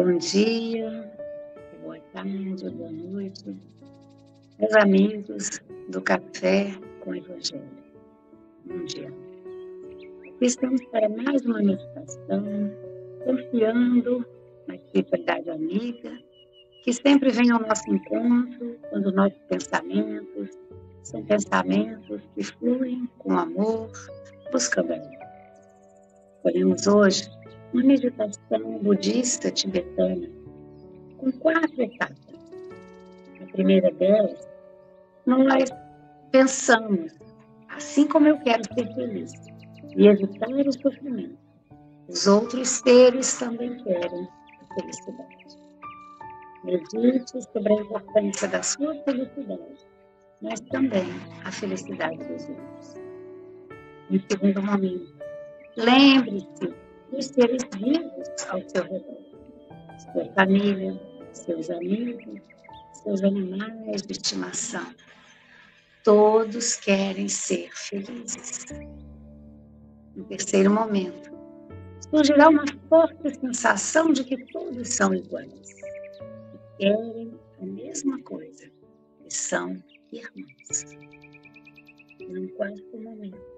Bom dia, boa tarde, boa noite, meus amigos do Café com Evangelho. Bom dia. Aqui estamos para mais uma meditação, confiando na espiritualidade amiga, que sempre vem ao nosso encontro quando nossos pensamentos são pensamentos que fluem com amor, buscando a vida. Escolhemos hoje uma meditação budista tibetana com quatro etapas. A primeira delas, nós pensamos, assim como eu quero ser feliz e evitar o sofrimento, os outros seres também querem a felicidade. Medite sobre a importância da sua felicidade, mas também a felicidade dos outros. Em segundo momento, lembre-se dos seres vivos ao seu redor. Sua família, seus amigos, seus animais de estimação. Todos querem ser felizes. No terceiro momento, surgirá uma forte sensação de que todos são iguais e querem a mesma coisa, que são irmãos. No quarto momento,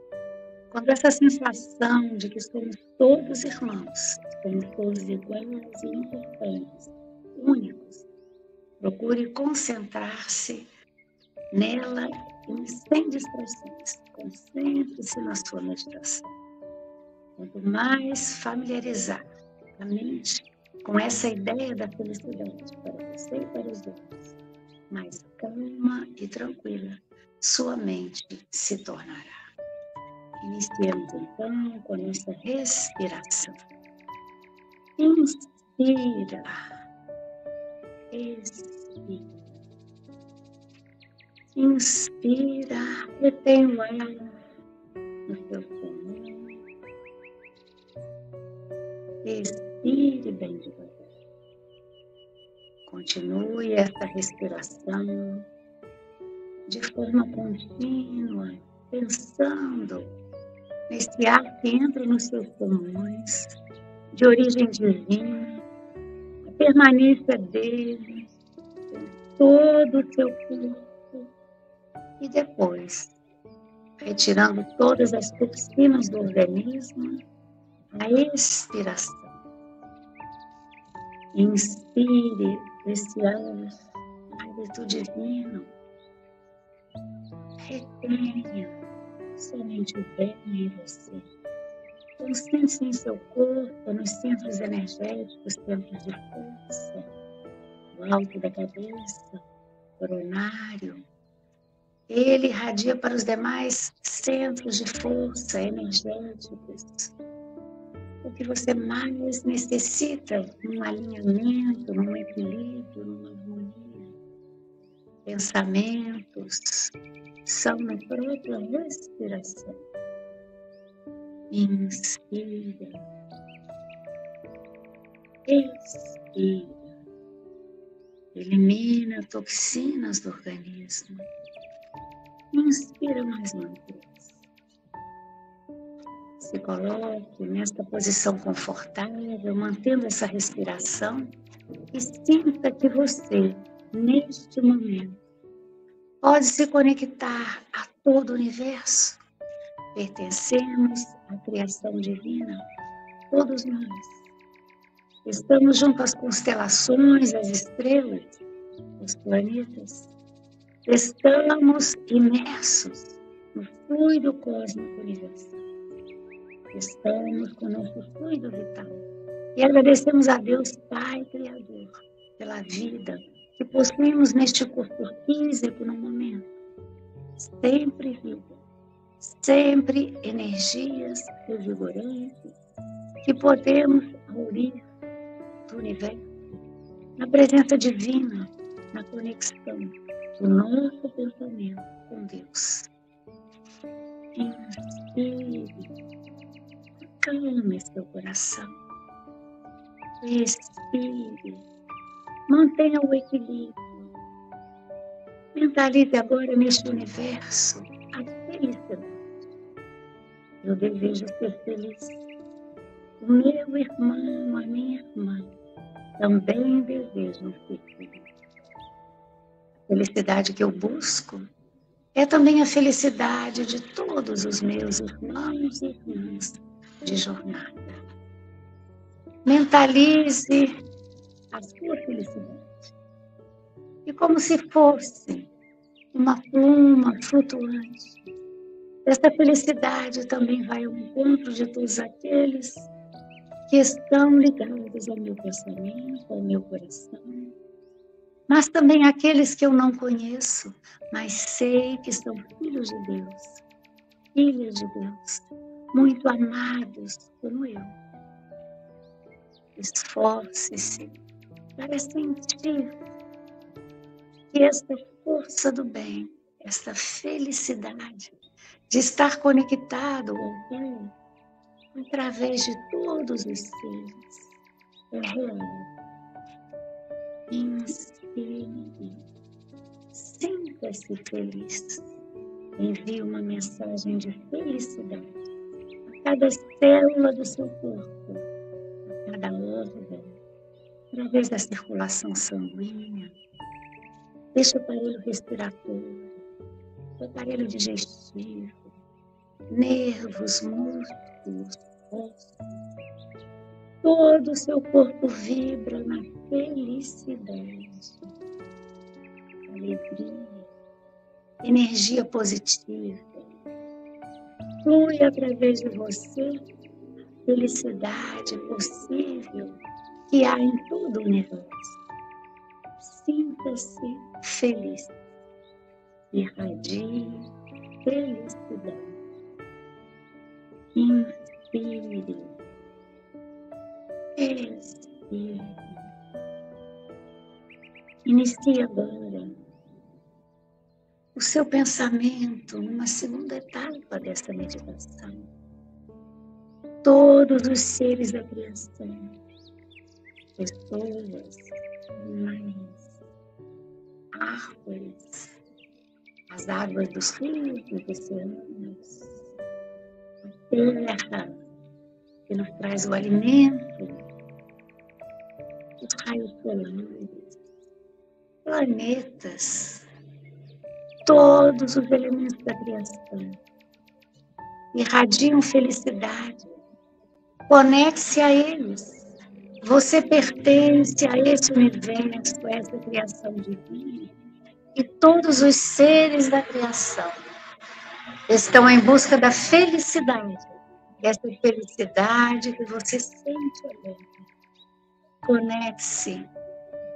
quando essa sensação de que somos todos irmãos, somos todos iguais e importantes, únicos, procure concentrar-se nela sem distrações. Concentre-se na sua meditação. Quanto mais familiarizar a mente com essa ideia da felicidade para você e para os outros, mais calma e tranquila sua mente se tornará. Iniciamos então com a nossa respiração. Inspira. Expira. Inspira. Retém o ar no seu pulmão. Expire bem devagar. Continue essa respiração de forma contínua, pensando nesse ar que entra nos seus pulmões, de origem divina, a permanência dele em todo o seu corpo e depois, retirando todas as toxinas do organismo, a expiração. Inspire esse ar, hálito divino, retenha somente o bem em você. Concentre-se em seu corpo, nos centros energéticos, centros de força, no alto da cabeça, coronário. Ele irradia para os demais centros de força energéticos. O que você mais necessita num alinhamento, num equilíbrio, numa harmonia. Pensamentos, são na própria respiração. Inspira. Expira. Elimina toxinas do organismo. Inspira mais uma vez. Se coloque nesta posição confortável, mantendo essa respiração e sinta que você, neste momento, pode se conectar a todo o universo. Pertencemos à criação divina, todos nós. Estamos junto às constelações, às estrelas, os planetas. Estamos imersos no fluido cósmico universal. Estamos com o nosso fluido vital. E agradecemos a Deus, Pai Criador, pela vida, que possuímos neste corpo físico no momento, sempre vida, sempre energias revigorantes que podemos aurir do universo, na presença divina, na conexão do nosso pensamento com Deus. Inspire, acalme seu coração. Expire Mantenha o equilíbrio. Mentalize agora neste universo a felicidade. Eu desejo ser feliz. O meu irmão, a minha irmã, também desejam ser felizes. A felicidade que eu busco é também a felicidade de todos os meus irmãos e irmãs de jornada. Mentalize a sua felicidade. E como se fosse uma pluma flutuante, essa felicidade também vai ao encontro de todos aqueles que estão ligados ao meu pensamento, ao meu coração, mas também aqueles que eu não conheço, mas sei que são filhos de Deus, filhos de Deus, muito amados como eu. Esforce-se para sentir que esta força do bem, esta felicidade de estar conectado ao Pai através de todos os seres é real Inspire. Sinta-se feliz. Envie uma mensagem de felicidade a cada célula do seu corpo, a cada órgão, através da circulação sanguínea. Deixe o aparelho respiratório, o aparelho digestivo, nervos, músculos, ossos, todo o seu corpo vibra na felicidade, alegria, energia positiva. Flui através de você felicidade possível que há em todo o universo. Sinta-se feliz. Irradie felicidade. Inspire Respire. Inicie agora o seu pensamento numa segunda etapa dessa meditação. Todos os seres da criação, pessoas, animais, árvores, as águas dos rios, dos oceanos, a terra que nos traz o alimento, raios solares, planetas, todos os elementos da criação irradiam felicidade. Conecte-se a eles. Você pertence a esse universo, a essa criação divina. E todos os seres da criação estão em busca da felicidade. Essa felicidade que você sente agora Conecte-se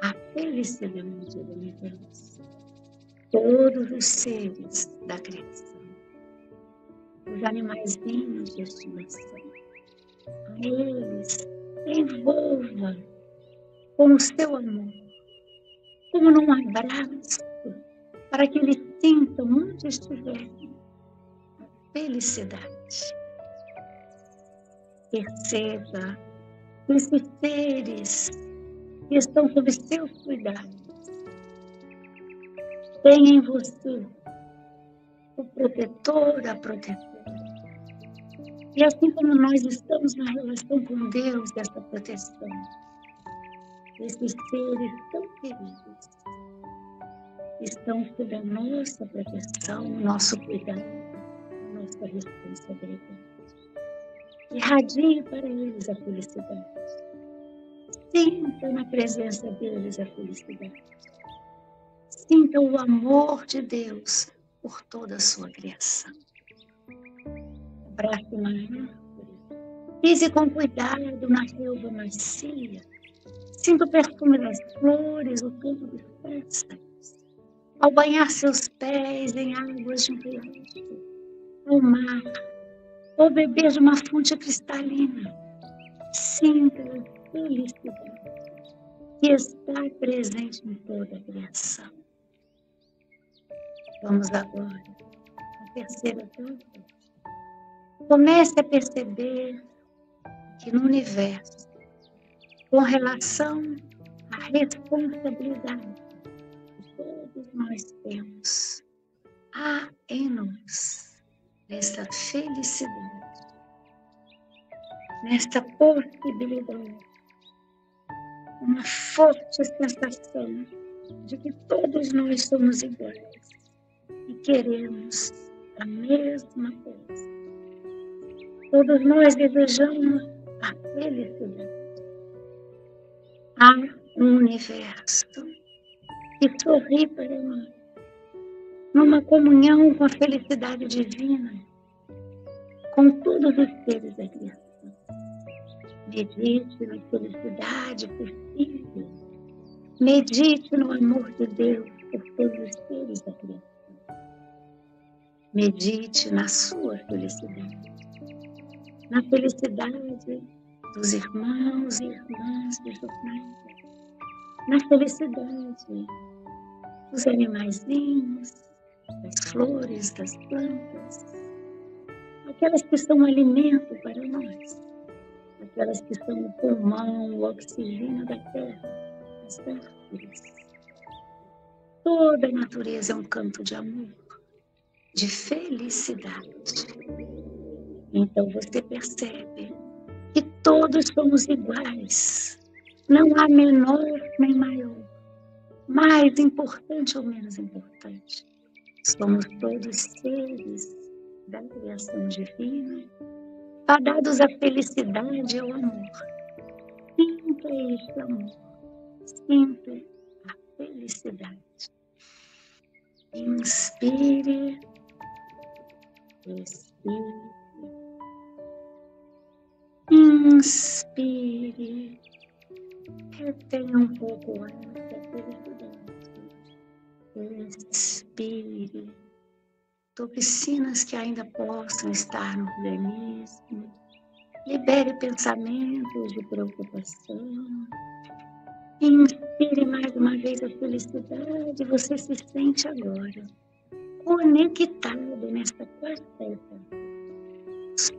à felicidade do universo. Todos os seres da criação, os animaizinhos de estimação, a eles envolva com o seu amor, como num abraço, para que eles sintam onde estiverem a felicidade. Perceba esses seres que estão sob seus cuidados. Tem em você o protetor, a protetora. E assim como nós estamos na relação com Deus dessa proteção, esses seres tão queridos estão sob a nossa proteção, nosso cuidado, nossa responsabilidade. Irradie para eles a felicidade. Sinta na presença deles a felicidade. Sinta o amor de Deus por toda a sua criação. Abrace uma árvore. Pise com cuidado na relva macia. Sinta o perfume das flores, o canto dos pássaros. Ao banhar seus pés em águas de um riacho, ao mar, ou beber de uma fonte cristalina. Sinta a felicidade que está presente em toda a criação. Vamos agora à terceira etapa. Comece a perceber que no universo, com relação à responsabilidade que todos nós temos, há em nós nessa felicidade, nesta possibilidade uma forte sensação de que todos nós somos iguais e queremos a mesma coisa. Todos nós desejamos a felicidade. Há um universo que sorri para nós, numa comunhão com a felicidade divina, com todos os seres da criação. Medite na felicidade possível. Medite no amor de Deus por todos os seres da criação. Medite na sua felicidade. Na felicidade dos irmãos e irmãs do jornada. Na felicidade dos animaizinhos, das flores, das plantas. Aquelas que são alimento para nós aquelas que são o pulmão, o oxigênio da terra, as árvores. Toda a natureza é um canto de amor, de felicidade. Então você percebe que todos somos iguais. Não há menor nem maior, mais importante ou menos importante. Somos todos seres da criação divina Fadados a felicidade e ao amor. Sinta este amor. Sinta a felicidade. Inspire. Expire. Inspire. Retenha um pouco o ar. Expire toxinas que ainda possam estar no organismo. Libere pensamentos de preocupação. Inspire mais uma vez a felicidade. Você se sente agora conectado nesta quarta etapa.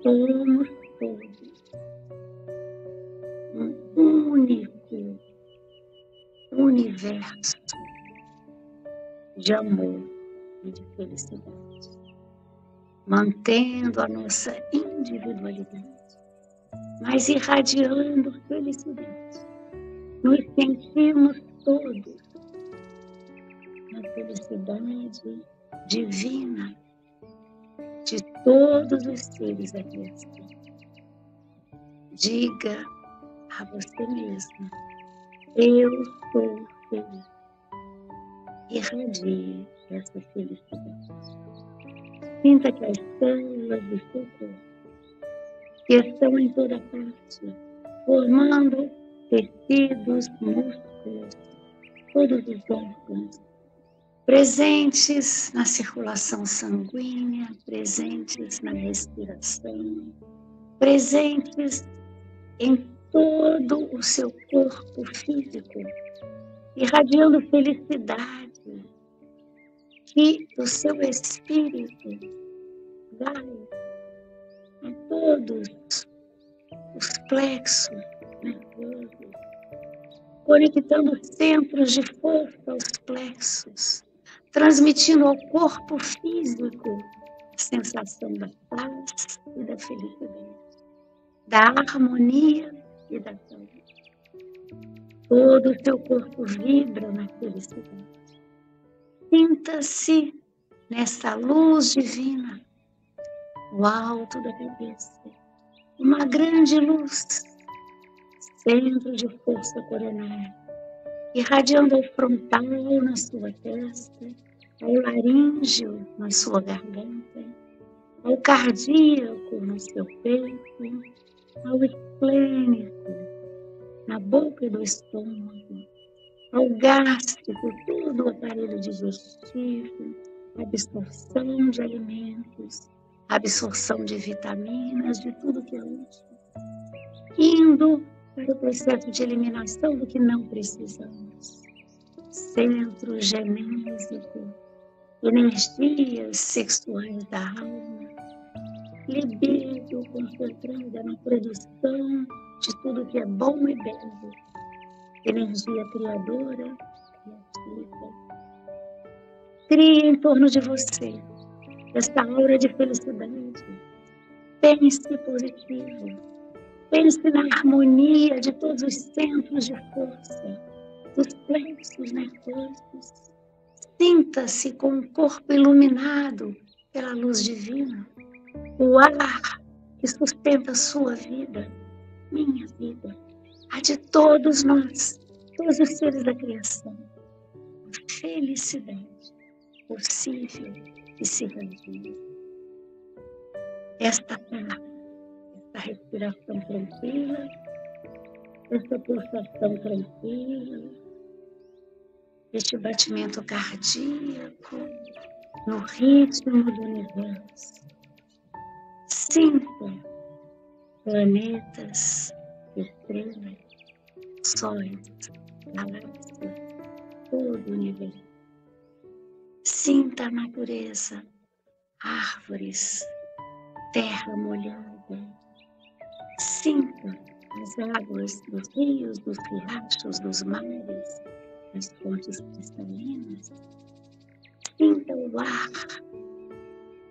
Somos todos um único universo de amor e de felicidade mantendo a nossa individualidade, mas irradiando felicidade. Nos sentimos todos na felicidade divina de todos os seres criação. Diga a você mesmo: Eu sou feliz. Irradie essa felicidade. Sinta que as células do seu corpo, que estão em toda parte, formando tecidos, músculos, todos os órgãos, presentes na circulação sanguínea, presentes na respiração, presentes em todo o seu corpo físico, irradiando felicidade, que o seu espírito vai a todos os plexos nervosos, conectando centros de força aos plexos, transmitindo ao corpo físico a sensação da paz e da felicidade, da harmonia e da saúde. Todo o seu corpo vibra na felicidade. Sinta-se nessa luz divina, no alto da cabeça, uma grande luz, centro de força coronária, irradiando ao frontal na sua testa, ao laríngeo na sua garganta, ao cardíaco no seu peito, ao esplênico na boca do estômago, ao gástrico, todo o aparelho digestivo, absorção de alimentos, absorção de vitaminas, de tudo que é útil, indo para o processo de eliminação do que não precisamos. Centro genésico, energias sexuais da alma, libido concentrada na produção de tudo que é bom e belo, energia criadora, criativa. Crie em torno de você essa aura de felicidade. Pense positivo. Pense na harmonia de todos os centros de força, dos plexos nervosos. Sinta-se com o corpo iluminado pela luz divina, o ar que sustenta a sua vida, minha vida, a de todos nós, todos os seres da criação. A felicidade possível e se realiza. Esta palavra essa respiração tranquila, essa pulsação tranquila, este batimento cardíaco no ritmo do universo. Sinta planetas, estrelas, sóis, galáxias, todo o universo. Sinta a natureza, árvores, terra molhada, Sinta as águas dos rios, dos riachos, dos mares, das fontes cristalinas. Sinta o ar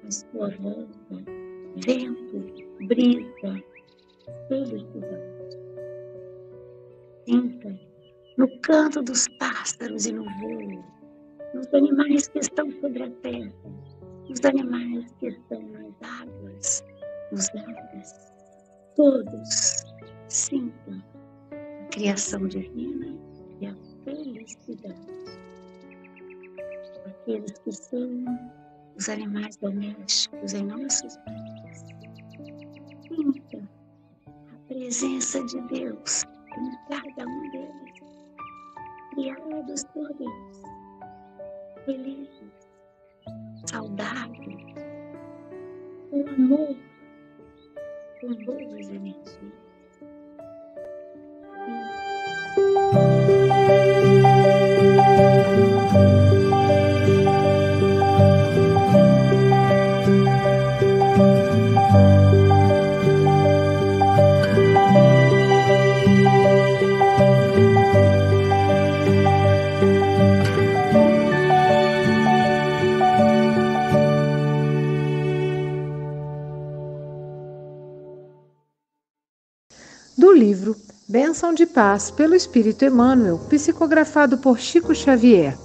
à sua volta, vento, brisa, felicidade. Sinta no canto dos pássaros e no voo, nos animais que estão sobre a terra, nos animais que estão nas águas, nos árvores todos sintam a criação divina e a felicidade. Aqueles que são os animais domésticos em nossos lares. Sinta a presença de Deus em cada um deles, criados por Deus, felizes, saudáveis, com amor com boas energias. Bênção de Paz pelo Espírito Emmanuel, psicografado por Chico Xavier.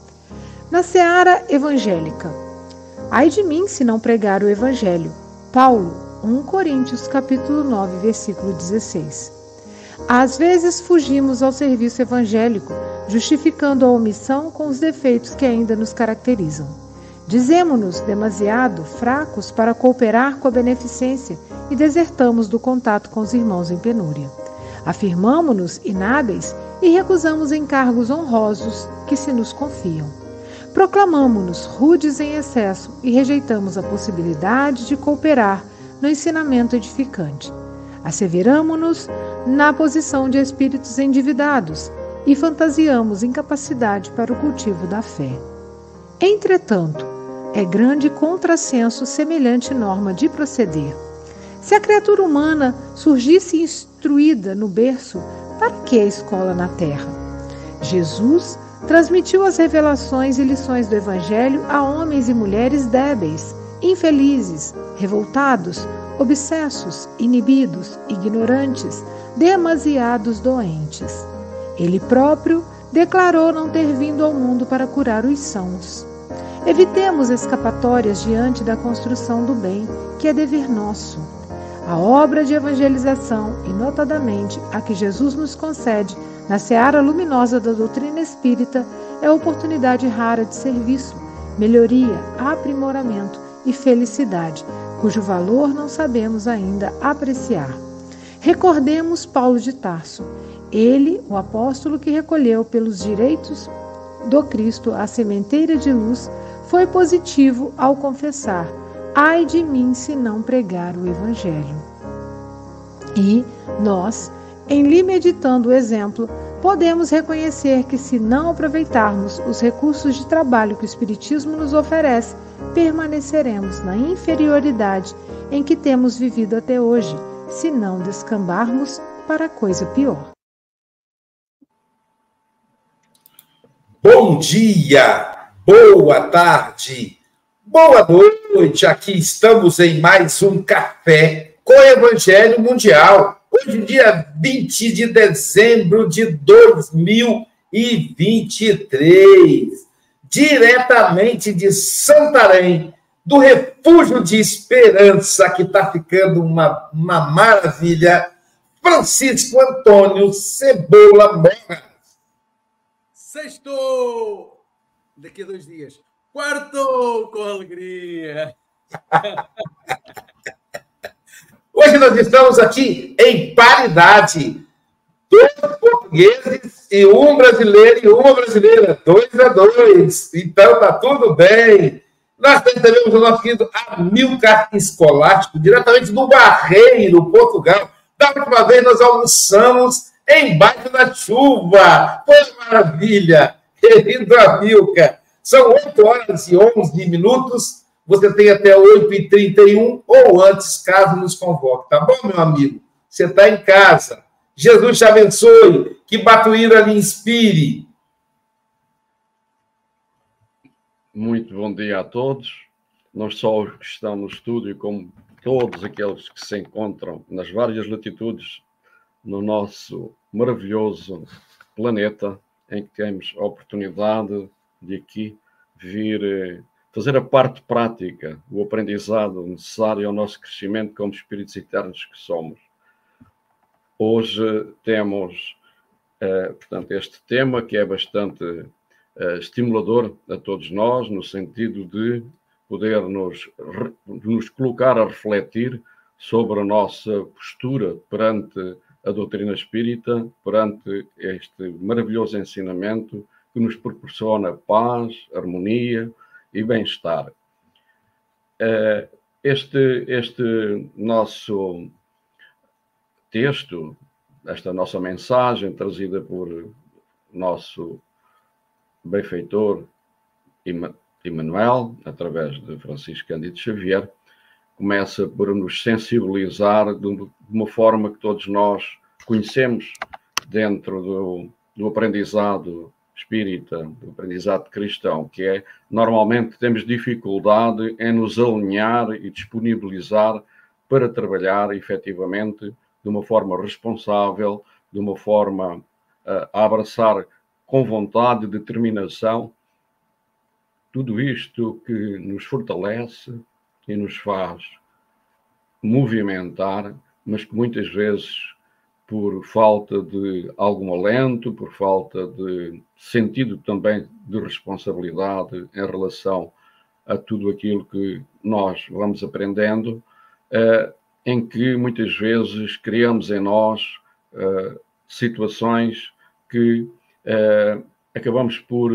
Na Seara Evangélica. Ai de mim se não pregar o Evangelho. Paulo, 1 Coríntios capítulo 9, versículo 16. Às vezes fugimos ao serviço evangélico, justificando a omissão com os defeitos que ainda nos caracterizam. Dizemos-nos demasiado fracos para cooperar com a beneficência e desertamos do contato com os irmãos em penúria. Afirmamo-nos inábeis e recusamos encargos honrosos que se nos confiam. Proclamamo-nos rudes em excesso e rejeitamos a possibilidade de cooperar no ensinamento edificante. Asseveramo-nos na posição de espíritos endividados e fantasiamos incapacidade para o cultivo da fé. Entretanto, é grande contrassenso semelhante norma de proceder. Se a criatura humana surgisse instruída no berço, para que a escola na terra? Jesus transmitiu as revelações e lições do Evangelho a homens e mulheres débeis, infelizes, revoltados, obsessos, inibidos, ignorantes, demasiados doentes. Ele próprio declarou não ter vindo ao mundo para curar os sãos. Evitemos escapatórias diante da construção do bem, que é dever nosso. A obra de evangelização, e notadamente a que Jesus nos concede na seara luminosa da doutrina espírita, é oportunidade rara de serviço, melhoria, aprimoramento e felicidade, cujo valor não sabemos ainda apreciar. Recordemos Paulo de Tarso, ele, o apóstolo que recolheu pelos direitos do Cristo a sementeira de luz, foi positivo ao confessar: Ai de mim se não pregar o Evangelho. E nós, em lhe meditando o exemplo, podemos reconhecer que, se não aproveitarmos os recursos de trabalho que o Espiritismo nos oferece, permaneceremos na inferioridade em que temos vivido até hoje, se não descambarmos para coisa pior. Bom dia, boa tarde, Boa noite, aqui estamos em mais um Café com Evangelho Mundial. Hoje, dia 20 de dezembro de 2023, diretamente de Santarém, do Refúgio de Esperança, que está ficando uma, uma maravilha, Francisco Antônio Cebola Moras. Sextou! Daqui a dois dias. Quarto com alegria! Hoje nós estamos aqui em paridade. Dois portugueses e um brasileiro e uma brasileira. Dois a dois. Então tá tudo bem. Nós também o nosso querido Amilcar Escolástico, diretamente do Barreiro, Portugal. Da última vez nós almoçamos embaixo da chuva. Foi maravilha, querido Amilcar. São 8 horas e 11 minutos. Você tem até 8h31 ou antes, caso nos convoque. Tá bom, meu amigo? Você está em casa. Jesus te abençoe. Que Batuíra lhe inspire. Muito bom dia a todos. Não só os que estão no estúdio, como todos aqueles que se encontram nas várias latitudes no nosso maravilhoso planeta, em que temos a oportunidade de aqui vir eh, fazer a parte prática, o aprendizado necessário ao nosso crescimento como espíritos eternos que somos. Hoje temos, eh, portanto, este tema que é bastante uh, estimulador a todos nós, no sentido de poder nos, nos colocar a refletir sobre a nossa postura perante a doutrina espírita, perante este maravilhoso ensinamento que nos proporciona paz, harmonia e bem-estar. Uh, este, este nosso texto, esta nossa mensagem trazida por nosso benfeitor Emmanuel, através de Francisco Cândido Xavier, começa por nos sensibilizar de uma forma que todos nós conhecemos dentro do, do aprendizado espírita, do aprendizado cristão, que é normalmente temos dificuldade em nos alinhar e disponibilizar para trabalhar efetivamente de uma forma responsável, de uma forma a abraçar com vontade, determinação, tudo isto que nos fortalece e nos faz movimentar, mas que muitas vezes, por falta de algum alento, por falta de sentido também de responsabilidade em relação a tudo aquilo que nós vamos aprendendo, uh, em que muitas vezes criamos em nós uh, situações que uh, acabamos por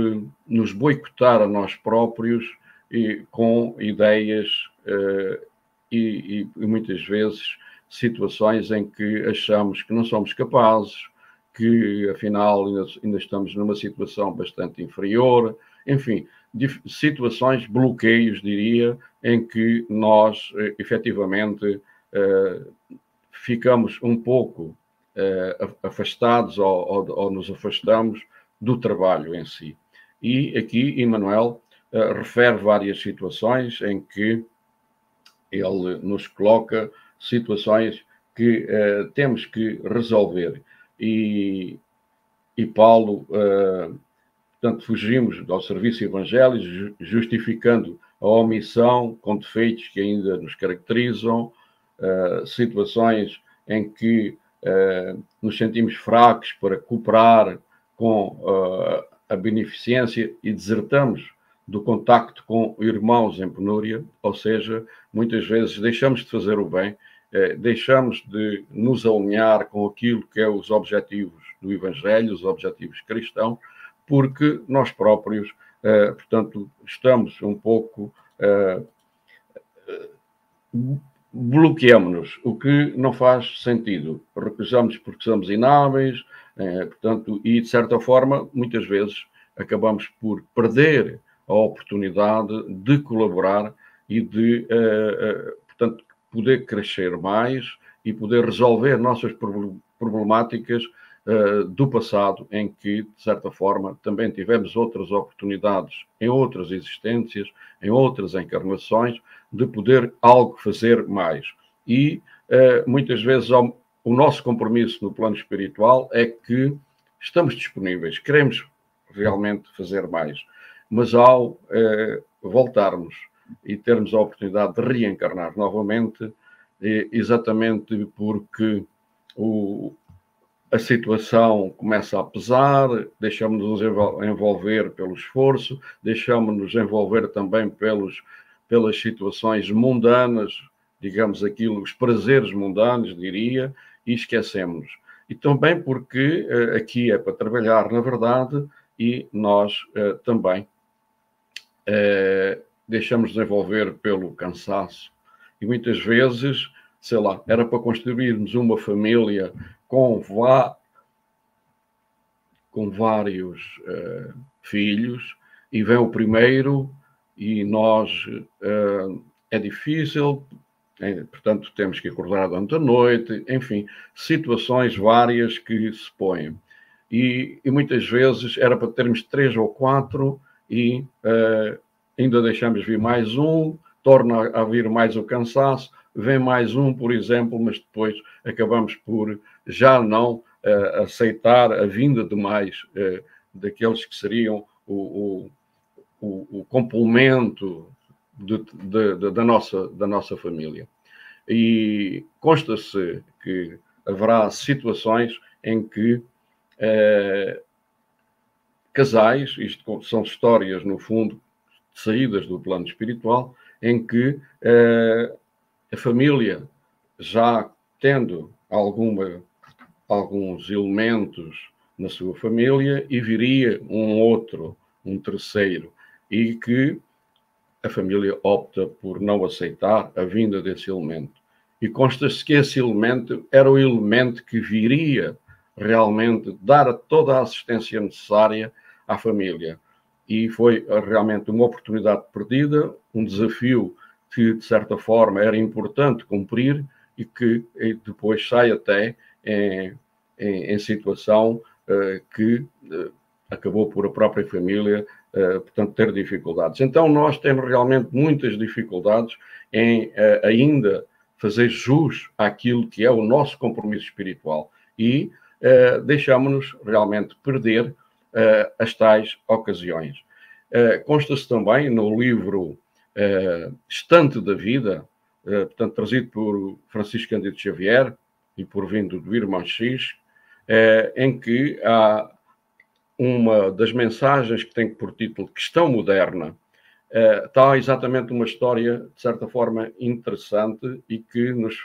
nos boicotar a nós próprios e com ideias uh, e, e, muitas vezes situações em que achamos que não somos capazes, que afinal ainda, ainda estamos numa situação bastante inferior, enfim, situações, bloqueios, diria, em que nós efetivamente ficamos um pouco uh, afastados ou, ou, ou, nos afastamos do trabalho em si. E aqui Emmanuel uh, refere várias situações em que ele nos coloca situações que uh, temos que resolver. E, e Paulo, portanto, fugimos ao serviço evangélico, justificando a omissão com defeitos que ainda nos caracterizam, situações em que nos sentimos fracos para cooperar com a beneficência e desertamos do contacto com irmãos em penúria, ou seja, muitas vezes deixamos de fazer o bem, uh, deixamos de nos alinhar com aquilo que é os objetivos do Evangelho, os objetivos cristãos, porque nós próprios, portanto, estamos um pouco bloqueamos-nos, o que não faz sentido. Recusamos porque somos inábeis, eh, portanto, e de certa forma, muitas vezes acabamos por perder a oportunidade de colaborar e de, portanto, poder crescer mais e poder resolver nossas problemáticas uh, do passado, em que, de certa forma, também tivemos outras oportunidades em outras existências, em outras encarnações, de poder algo fazer mais. E uh, muitas vezes, ao, o nosso compromisso no plano espiritual é que estamos disponíveis, queremos realmente fazer mais, mas ao eh, voltarmos e termos a oportunidade de reencarnar novamente, eh, exatamente porque o, a situação começa a pesar, deixamos-nos envolver pelo esforço, deixamos-nos envolver também pelos, pelas situações mundanas, digamos aquilo, os prazeres mundanos, diria, e esquecemos. E também porque uh, aqui é para trabalhar, na verdade, e nós uh, também uh, deixamos-nos envolver pelo cansaço. E muitas vezes, sei lá, era para construirmos uma família com, vá, com vários uh, filhos e vem o primeiro e nós uh, é difícil, é, portanto temos que acordar durante a noite, enfim, situações várias que se põem. E, e muitas vezes era para termos três ou quatro e uh, ainda deixamos vir mais um, torna a vir mais o cansaço, vem mais um, por exemplo, mas depois acabamos por já não uh, aceitar a vinda de mais uh, daqueles que seriam o, o, o, o complemento de, de, de, da, nossa, da nossa família. E consta-se que haverá situações em que uh, casais, isto são histórias, no fundo, saídas do plano espiritual, em que a família, já tendo alguma alguns elementos na sua família e viria um outro, um terceiro, e que a família opta por não aceitar a vinda desse elemento. E consta-se que esse elemento era o elemento que viria realmente dar toda a assistência necessária à família. E foi realmente uma oportunidade perdida, um desafio que, de certa forma, era importante cumprir e que depois sai até em, em, em situação uh, que uh, acabou por a própria família, uh, portanto, ter dificuldades. Então, nós temos realmente muitas dificuldades em ainda fazer jus àquilo que é o nosso compromisso espiritual e deixamos-nos realmente perder as tais ocasiões. Consta-se também no livro Estante da Vida, portanto, trazido por Francisco Cândido Xavier, e por vindo do Irmão X, em que há uma das mensagens que tem por título Questão Moderna, é, está exatamente uma história, de certa forma, interessante e que nos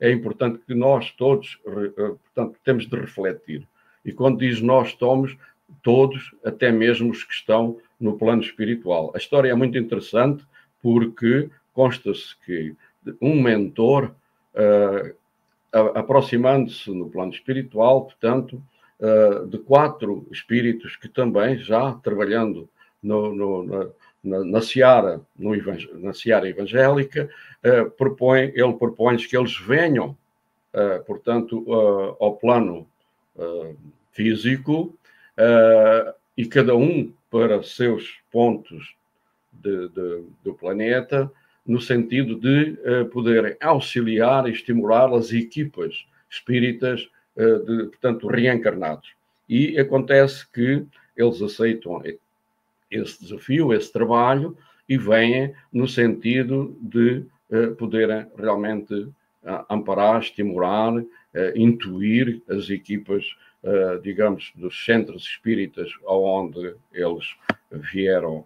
é importante que nós todos, portanto, temos de refletir. E quando diz nós somos, todos, até mesmo os que estão no plano espiritual. A história é muito interessante porque consta-se que um mentor uh, aproximando-se no plano espiritual, portanto, uh, de quatro espíritos que também já trabalhando no, no, na, na, na, seara, no na seara evangélica, uh, propõe, ele propõe que eles venham, portanto, ao plano físico e cada um para seus pontos de, de, do planeta, no sentido de uh, poderem auxiliar e estimular as equipas espíritas, uh, de, portanto, reencarnados. E acontece que eles aceitam esse desafio, esse trabalho, e vêm no sentido de uh, poderem realmente uh, amparar, estimular, uh, intuir as equipas, digamos, dos centros espíritas aonde eles vieram,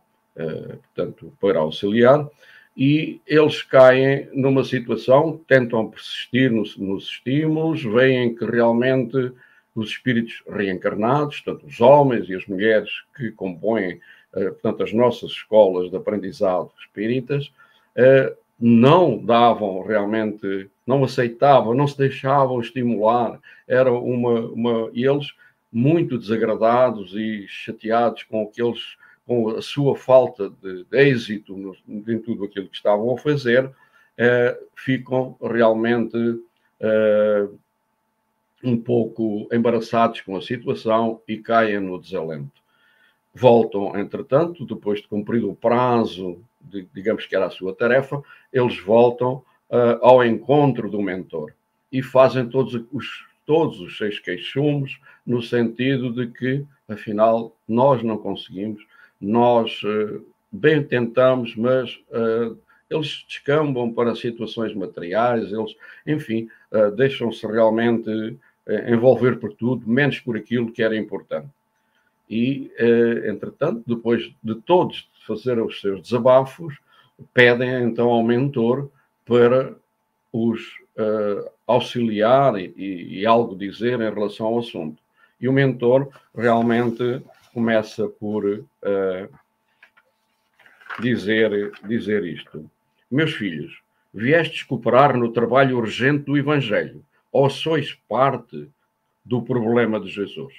portanto, para auxiliar e eles caem numa situação, tentam persistir nos, nos estímulos, veem que realmente os espíritos reencarnados, tanto os homens e as mulheres que compõem, uh, portanto, as nossas escolas de aprendizado espíritas, não davam realmente, não aceitavam, não se deixavam estimular, era uma, uma e eles muito desagradados e chateados com aqueles com a sua falta de, de êxito no, em tudo aquilo que estavam a fazer, eh, ficam realmente eh, um pouco embaraçados com a situação e caem no desalento. Voltam, entretanto, depois de cumprido o prazo, digamos que era a sua tarefa, eles voltam uh, ao encontro do mentor. e fazem todos os, todos os seis queixumes no sentido de que, afinal, nós não conseguimos, nós uh, bem tentamos, mas uh, eles descambam para situações materiais, eles, enfim, deixam-se realmente envolver por tudo, menos por aquilo que era importante. E, entretanto, depois de todos fazer os seus desabafos, pedem então ao mentor para os uh, auxiliar e, e, algo dizer em relação ao assunto. E o mentor realmente começa por uh, dizer, dizer isto. Meus filhos, viestes cooperar no trabalho urgente do Evangelho, ou sois parte do problema de Jesus?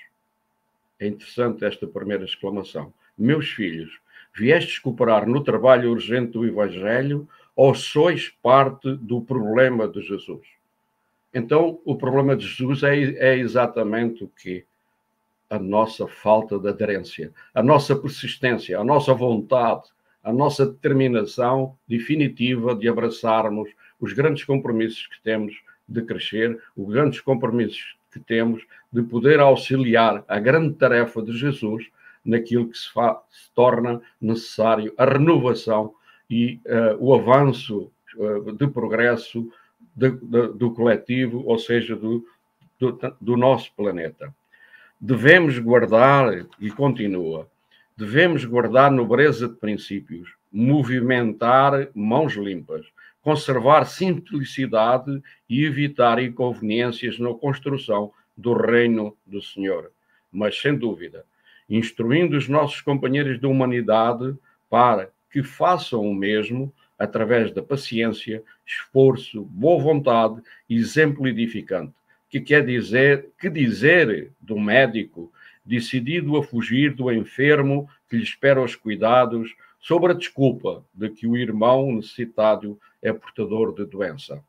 É interessante esta primeira exclamação. Meus filhos, viestes cooperar no trabalho urgente do Evangelho, ou sois parte do problema de Jesus? Então, o problema de Jesus é, é exatamente o que? A nossa falta de aderência, a nossa persistência, a nossa vontade, a nossa determinação definitiva de abraçarmos os grandes compromissos que temos de crescer, os grandes compromissos que temos de poder auxiliar a grande tarefa de Jesus naquilo que se, se torna necessário a renovação e uh, o avanço uh, de progresso de, de, do coletivo, ou seja, do, do, do nosso planeta. Devemos guardar, e continua, devemos guardar nobreza de princípios, movimentar mãos limpas, conservar simplicidade e evitar inconveniências na construção do reino do Senhor. Mas, sem dúvida, instruindo os nossos companheiros da humanidade para que façam o mesmo através da paciência, esforço, boa vontade exemplo edificante. Que quer dizer, que dizer do médico decidido a fugir do enfermo que lhe espera os cuidados, sob a desculpa de que o irmão necessitado é portador de doença.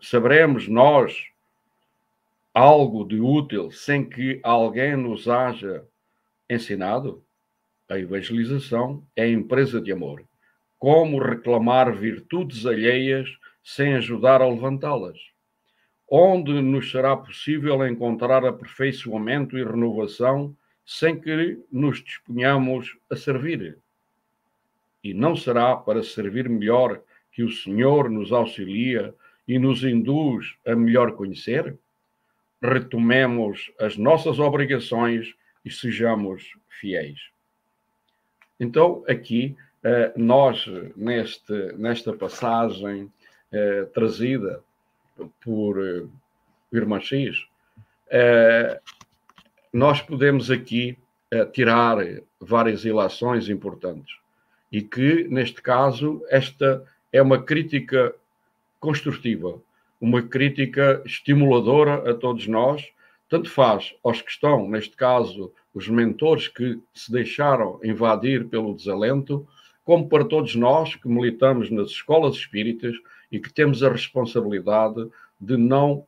Saberemos nós algo de útil sem que alguém nos haja ensinado? A evangelização é empresa de amor. Como reclamar virtudes alheias sem ajudar a levantá-las? Onde nos será possível encontrar aperfeiçoamento e renovação sem que nos disponhamos a servir? E não será para servir melhor que o Senhor nos auxilia e nos induz a melhor conhecer? Retomemos as nossas obrigações e sejamos fiéis. Então, aqui, eh, nós, neste, nesta passagem eh, trazida por eh, Irmã X, nós podemos aqui tirar várias ilações importantes. E que, neste caso, esta é uma crítica construtiva uma crítica estimuladora a todos nós, tanto faz aos que estão, neste caso, os mentores que se deixaram invadir pelo desalento, como para todos nós que militamos nas escolas espíritas e que temos a responsabilidade de não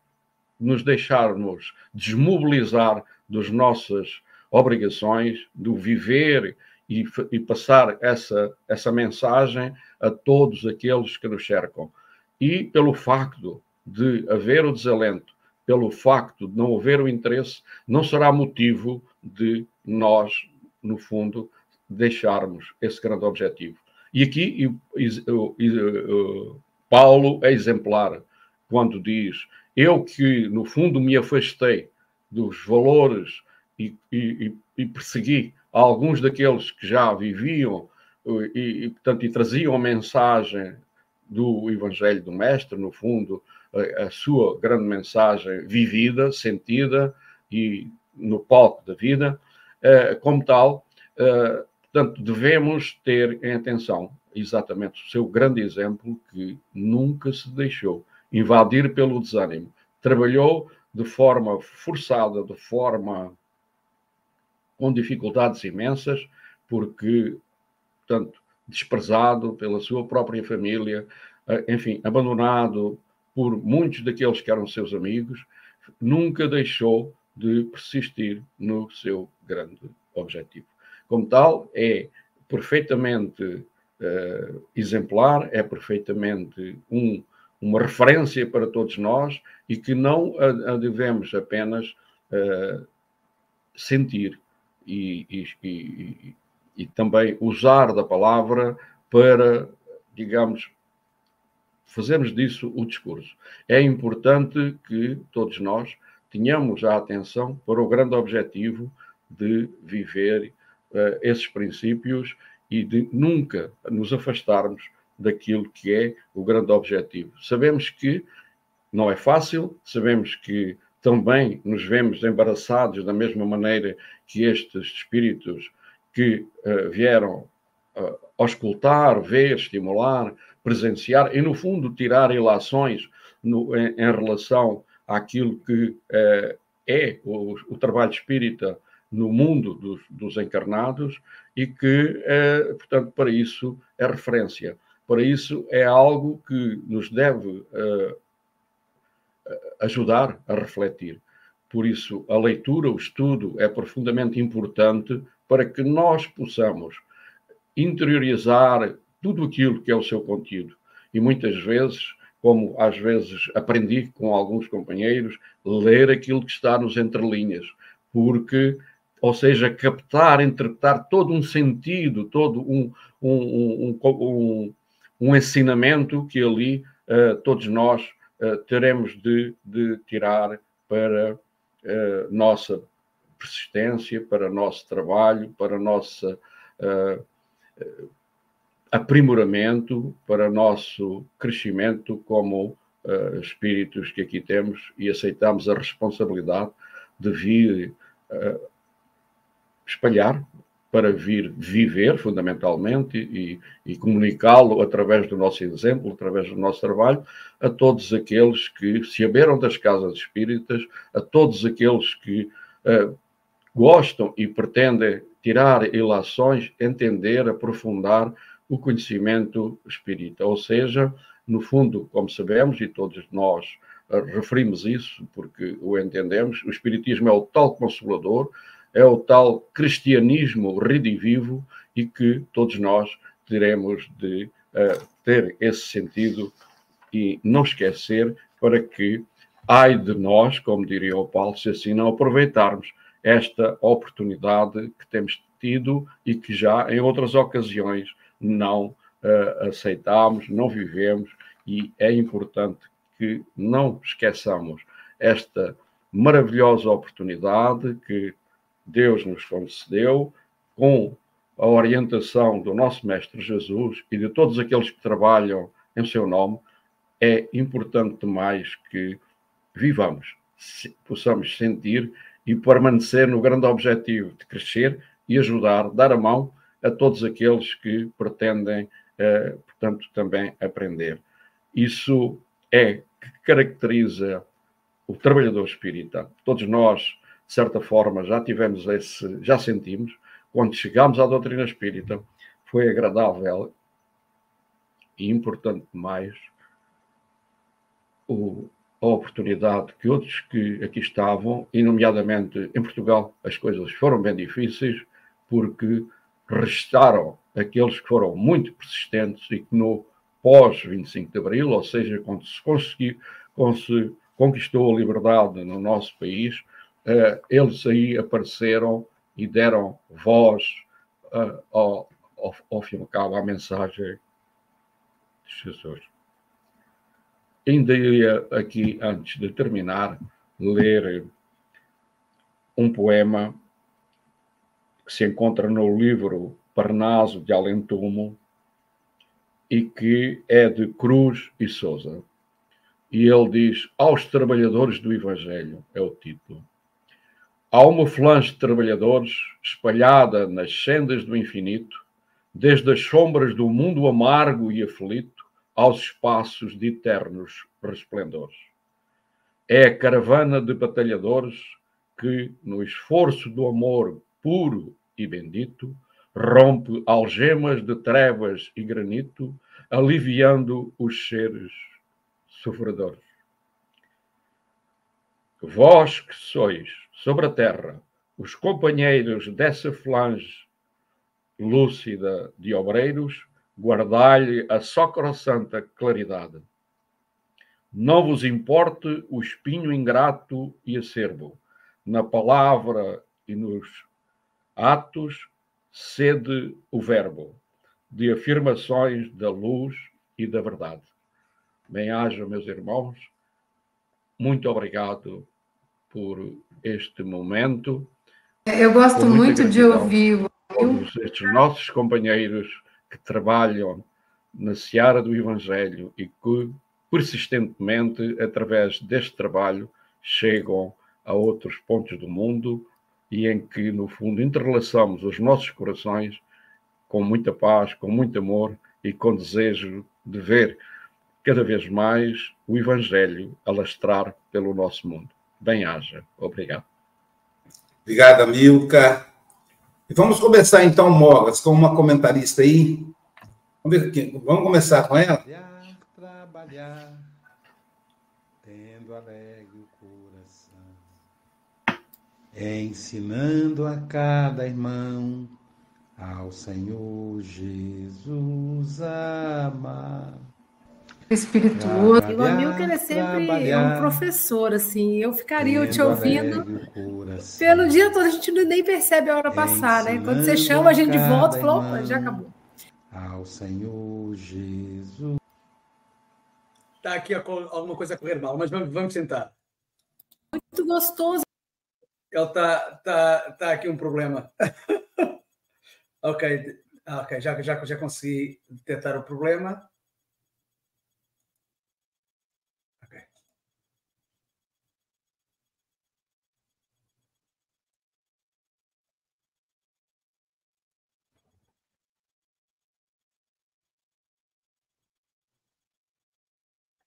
nos deixarmos desmobilizar das nossas obrigações, do viver e, e, passar essa, essa mensagem a todos aqueles que nos cercam. E pelo facto de haver o desalento pelo facto de não haver o interesse, não será motivo de nós, no fundo, deixarmos esse grande objetivo. E aqui Paulo é exemplar quando diz: Eu que, no fundo, me afastei dos valores e, e, e persegui alguns daqueles que já viviam e, e, portanto, e traziam a mensagem do Evangelho do Mestre, no fundo, a, sua grande mensagem vivida, sentida e no palco da vida, uh, como tal, uh, portanto, devemos ter em atenção exatamente o seu grande exemplo que nunca se deixou invadir pelo desânimo. Trabalhou de forma forçada, de forma com dificuldades imensas, porque, portanto, desprezado pela sua própria família, eh, enfim, abandonado por muitos daqueles que eram seus amigos, nunca deixou de persistir no seu grande objetivo. Como tal, é perfeitamente uh, exemplar, é perfeitamente um, uma referência para todos nós e que não a, a devemos apenas uh, sentir e, e, e, e também usar da palavra para, digamos, fazermos disso o discurso. É importante que todos nós tenhamos a atenção para o grande objetivo de viver uh, esses princípios e de nunca nos afastarmos daquilo que é o grande objetivo. Sabemos que não é fácil, sabemos que também nos vemos embaraçados da mesma maneira que estes espíritos que uh, vieram uh, auscultar, ver, estimular, presenciar e, no fundo, tirar ilações no, em, em, relação àquilo que uh, é o, o, trabalho espírita no mundo dos, dos encarnados e que, uh, portanto, para isso é referência. Para isso é algo que nos deve uh, ajudar a refletir. Por isso, a leitura, o estudo é profundamente importante para que nós possamos interiorizar tudo aquilo que é o seu conteúdo. E muitas vezes, como às vezes aprendi com alguns companheiros, ler aquilo que está nos entrelinhas, porque, ou seja, captar, interpretar todo um sentido, todo um, um, um, um, ensinamento que ali uh, todos nós uh, teremos de, de, tirar para uh, nossa persistência, para nosso trabalho, para nossa aprimoramento, para nosso crescimento como uh, espíritos que aqui temos e aceitamos a responsabilidade de vir uh, espalhar, para vir viver, fundamentalmente, e, e comunicá-lo através do nosso exemplo, através do nosso trabalho, a todos aqueles que se aberam das casas espíritas, a todos aqueles que uh, gostam e pretendem tirar ilações, entender, aprofundar o conhecimento espírita. Ou seja, no fundo, como sabemos, e todos nós eh, referimos isso porque o entendemos, o Espiritismo é o tal consolador, é o tal cristianismo redivivo e que todos nós teremos de uh, ter esse sentido e não esquecer para que, ai de nós, como diria o Paulo, se assim não aproveitarmos esta oportunidade que temos tido e que já em outras ocasiões não uh, aceitamos, não vivemos e é importante que não esqueçamos esta maravilhosa oportunidade que Deus nos concedeu com a orientação do nosso Mestre Jesus e de todos aqueles que trabalham em seu nome, é importante demais que vivamos, possamos sentir e permanecer no grande objetivo de crescer e ajudar, dar a mão a todos aqueles que pretendem, uh, portanto, também aprender. Isso é que caracteriza o trabalhador espírita. Todos nós, de certa forma, já tivemos esse, já sentimos, quando chegámos à doutrina espírita, foi agradável e importante demais o, a oportunidade que outros que aqui estavam, e nomeadamente em Portugal, as coisas foram bem difíceis, porque restaram aqueles que foram muito persistentes e que no pós-25 de Abril, ou seja, quando se, conseguiu, quando se conquistou a liberdade no nosso país, uh, eles aí apareceram e deram voz uh, ao, ao, ao fim e cabo à mensagem de Jesus. Ainda ia aqui, antes de terminar, ler um poema que se encontra no livro Parnaso de Alentumo e que é de Cruz e Souza. E ele diz: Aos trabalhadores do Evangelho, é o título. Há uma flange de trabalhadores espalhada nas sendas do infinito, desde as sombras do mundo amargo e aflito aos espaços de eternos resplendores. É a caravana de batalhadores que, no esforço do amor puro e bendito, rompe algemas de trevas e granito, aliviando os seres sofredores. Vós que sois sobre a terra os companheiros dessa flange lúcida de obreiros, guardai-lhe a sacrossanta claridade. Não vos importe o espinho ingrato e acerbo. Na palavra e nos atos, sede o verbo de afirmações da luz e da verdade. Bem-haja, meus irmãos, muito obrigado por este momento. Eu gosto muito de ouvir todos estes nossos companheiros que trabalham na seara do Evangelho e que persistentemente, através deste trabalho, chegam a outros pontos do mundo e em que, no fundo, entrelaçamos os nossos corações com muita paz, com muito amor e com desejo de ver cada vez mais o Evangelho alastrar pelo nosso mundo. Bem-haja. Obrigado. Obrigado, Milka. E vamos começar então, Mogas, com uma comentarista aí. Vamos, ver aqui. vamos começar com ela? Trabalhar, trabalhar, tendo alegre coração, ensinando a cada irmão ao Senhor Jesus amar. Espirituoso. E o Amilcar é sempre um professor, assim. Eu ficaria te ouvindo pelo dia todo, a gente nem percebe a hora passar, né? Quando você chama a gente volta, falou, opa, já acabou. Ao Senhor Jesus. Está aqui alguma coisa a correr mal, mas vamos, vamos tentar. Muito gostoso. Ele está tá, tá aqui um problema. Ok, ah, ok, já, já, já consegui detectar o problema.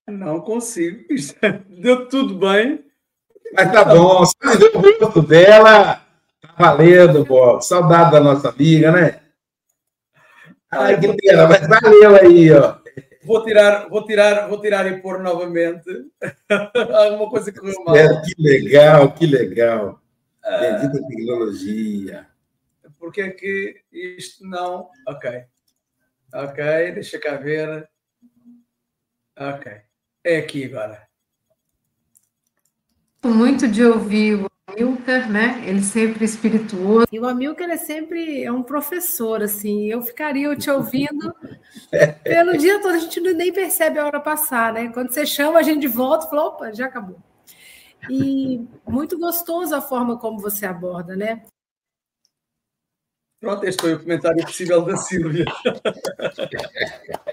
Não consigo. Deu tudo bem. Mas tá bom. Você viu o rosto dela? valendo, pô. Saudade da nossa amiga, né? Ai, que pena, mas valeu aí, ó. Vou tirar, vou tirar, vou tirar e pôr novamente. Alguma coisa que correu mal. É, que legal, que legal. Bendita ah, tecnologia. Porque é que isto não. Ok. Ok, deixa cá ver. Ok. É aqui agora. Muito de ouvir o Amilcar, né? Ele sempre espirituoso. E o Amilcar é sempre é um professor, assim. Eu ficaria te ouvindo pelo dia todo. A gente nem percebe a hora passar, né? Quando você chama a gente de volta, fala, opa, já acabou. E muito gostoso a forma como você aborda, né? Pronto, este foi o comentário possível da Silvia.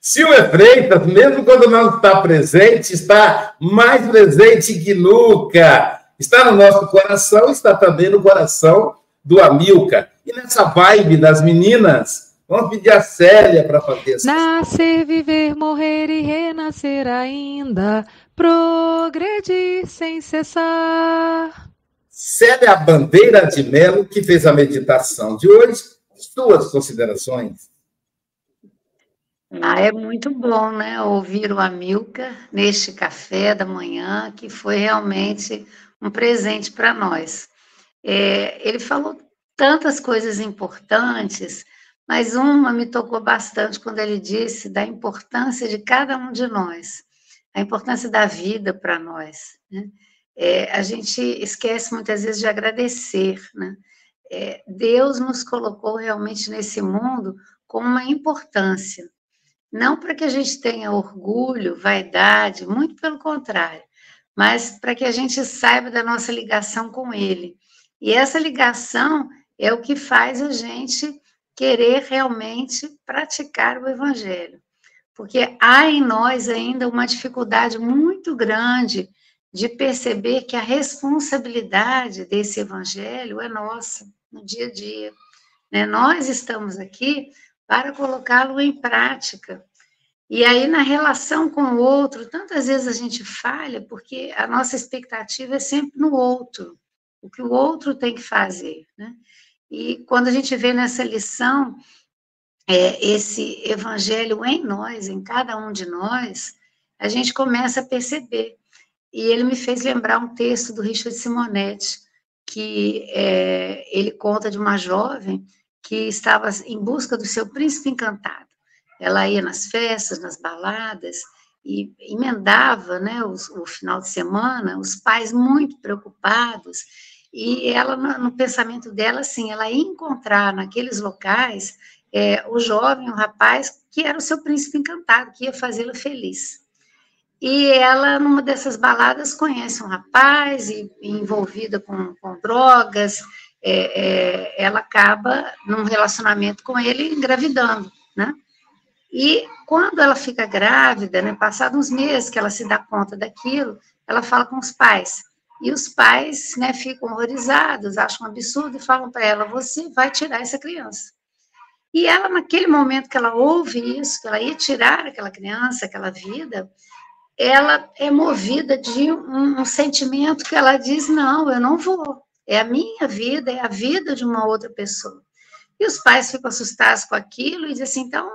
Silvia Freitas, mesmo quando não está presente, está mais presente que nunca. Está no nosso coração, está também no coração do Amilca. E nessa vibe das meninas, vamos pedir a Célia para fazer essa. Nascer, viver, morrer e renascer ainda, progredir sem cessar. Célia Bandeira de Melo, que fez a meditação de hoje. Suas considerações. Ah, é muito bom, né? Ouvir o Amilca neste café da manhã, que foi realmente um presente para nós. É, ele falou tantas coisas importantes, mas uma me tocou bastante quando ele disse da importância de cada um de nós, a importância da vida para nós. Né? É, a gente esquece muitas vezes de agradecer. Né? É, Deus nos colocou realmente nesse mundo com uma importância. Não para que a gente tenha orgulho, vaidade, muito pelo contrário, mas para que a gente saiba da nossa ligação com Ele. E essa ligação é o que faz a gente querer realmente praticar o Evangelho. Porque há em nós ainda uma dificuldade muito grande de perceber que a responsabilidade desse Evangelho é nossa, no dia a dia. Né? Nós estamos aqui para colocá-lo em prática. E aí, na relação com o outro, tantas vezes a gente falha porque a nossa expectativa é sempre no outro, o que o outro tem que fazer. Né? E quando a gente vê nessa lição é, esse evangelho em nós, em cada um de nós, a gente começa a perceber. E ele me fez lembrar um texto do Richard Simonetti, que é, ele conta de uma jovem que estava em busca do seu príncipe encantado. Ela ia nas festas, nas baladas, e emendava né, o, final de semana, os pais muito preocupados, e ela, no, no pensamento dela, assim, ela ia encontrar naqueles locais é, o jovem, o rapaz, que era o seu príncipe encantado, que ia fazê-la feliz. E ela, numa dessas baladas, conhece um rapaz e, e envolvida com, com drogas, é, é, ela acaba num relacionamento com ele engravidando, né? E quando ela fica grávida, né, passados uns meses que ela se dá conta daquilo, ela fala com os pais. E os pais né, ficam horrorizados, acham um absurdo e falam para ela: você vai tirar essa criança. E ela, naquele momento que ela ouve isso, que ela ia tirar aquela criança, aquela vida, ela é movida de um, um sentimento que ela diz: não, eu não vou. É a minha vida, é a vida de uma outra pessoa. E os pais ficam assustados com aquilo e dizem assim, então,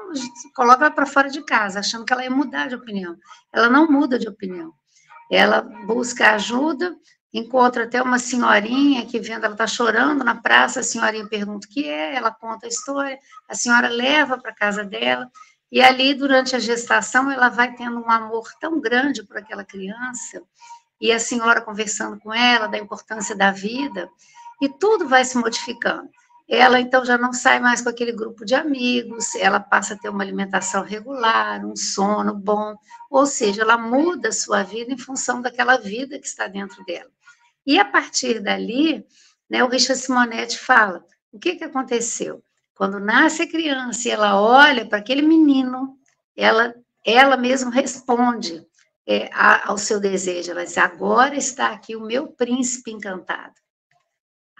coloca ela para fora de casa, achando que ela ia mudar de opinião. Ela não muda de opinião. Ela busca ajuda, encontra até uma senhorinha que vendo, ela está chorando na praça, a senhorinha pergunta o que é, ela conta a história, a senhora leva para casa dela, e ali, durante a gestação, ela vai tendo um amor tão grande por aquela criança, e a senhora conversando com ela da importância da vida, e tudo vai se modificando ela então já não sai mais com aquele grupo de amigos, ela passa a ter uma alimentação regular, um sono bom, ou seja, ela muda a sua vida em função daquela vida que está dentro dela. E a partir dali, né, o Richard Simonetti fala: o que, que aconteceu? Quando nasce a criança e ela olha para aquele menino, ela, ela mesma responde é, ao seu desejo. Ela diz: agora está aqui o meu príncipe encantado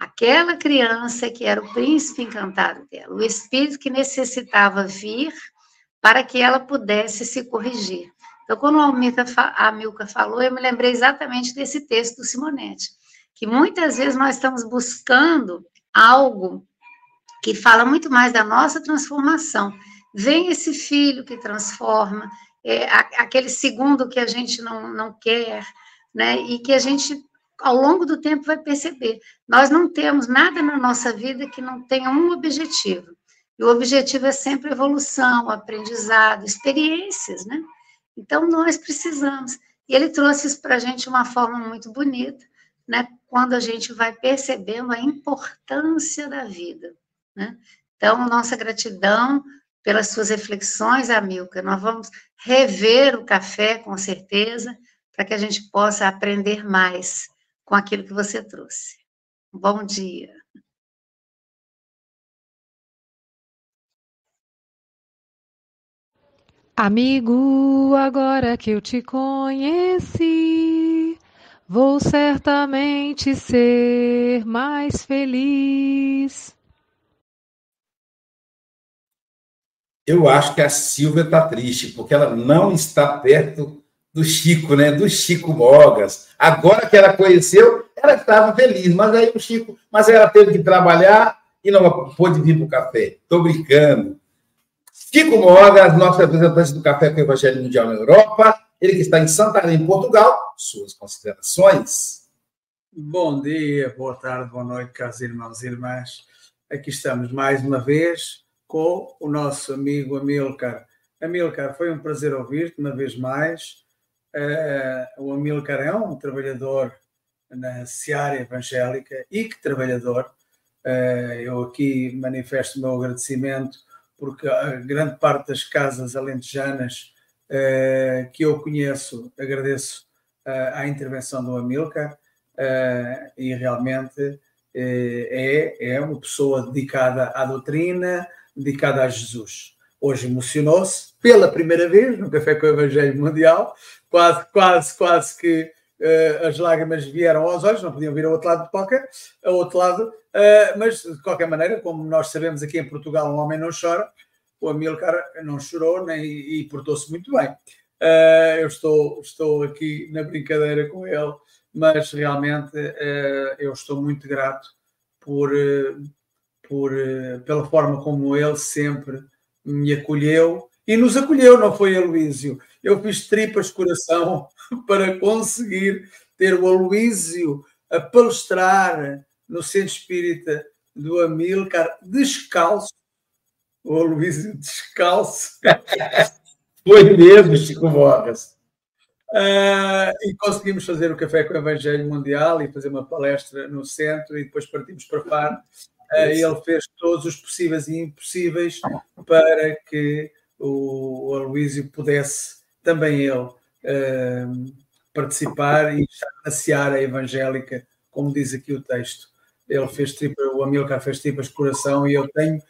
aquela criança que era o príncipe encantado dela, o espírito que necessitava vir para que ela pudesse se corrigir. Então, quando a Milka falou, eu me lembrei exatamente desse texto do Simonetti, que muitas vezes nós estamos buscando algo que fala muito mais da nossa transformação. Vem esse filho que transforma, é, aquele segundo que a gente não, não quer, né? E que a gente ao longo do tempo vai perceber. Nós não temos nada na nossa vida que não tenha um objetivo. E o objetivo é sempre evolução, aprendizado, experiências, né? Então, nós precisamos. E ele trouxe isso para a gente de uma forma muito bonita, né? Quando a gente vai percebendo a importância da vida, né? Então, nossa gratidão pelas suas reflexões, Amilca. Nós vamos rever o café, com certeza, para que a gente possa aprender mais com aquilo que você trouxe. Bom dia. Amigo, agora que eu te conheci, vou certamente ser mais feliz. Eu acho que a Silvia está triste, porque ela não está perto do Chico, né? Do Chico Mogas. Agora que ela conheceu, ela estava feliz, mas aí o Chico, mas ela teve que trabalhar e não pôde vir para o café. Estou brincando. Chico Mogas, nosso representante do Café com o Evangelho Mundial na Europa, ele que está em Santarém, Portugal. Suas considerações. Bom dia, boa tarde, boa noite, caros irmãos e irmãs. Aqui estamos mais uma vez com o nosso amigo Amilcar. Amilcar, foi um prazer ouvir-te uma vez mais. Uh, o Amilcar é um trabalhador na seara evangélica e que trabalhador. Uh, eu aqui manifesto o meu agradecimento porque a grande parte das casas alentejanas uh, que eu conheço, agradeço à intervenção do Amilcar e realmente é, é uma pessoa dedicada à doutrina, dedicada a Jesus. Hoje emocionou-se pela primeira vez no Café com o Evangelho Mundial, quase, quase, quase que uh, as lágrimas vieram aos olhos, não podiam vir ao outro lado do poca, ao outro lado, uh, mas de qualquer maneira, como nós sabemos aqui em Portugal, um homem não chora, o Amilcar não chorou nem, e portou-se muito bem. Uh, eu estou, estou aqui na brincadeira com ele, mas realmente eu estou muito grato por, por, pela forma como ele sempre me acolheu e nos acolheu, não foi, Aloísio? Eu fiz tripas de coração para conseguir ter o Aloísio a palestrar no Centro Espírita do Amilcar descalço. O Aloísio descalço. Foi mesmo, Chico Mogas. Uh, e conseguimos fazer o Café com o Evangelho Mundial e fazer uma palestra no centro e depois partimos para Faro. Uh, ele fez todos os possíveis e impossíveis para que o, Aloísio pudesse também ele uh, participar e estar na seara evangélica, como diz aqui o texto. Ele fez tripa, o Amilcar fez tripas de coração e eu tenho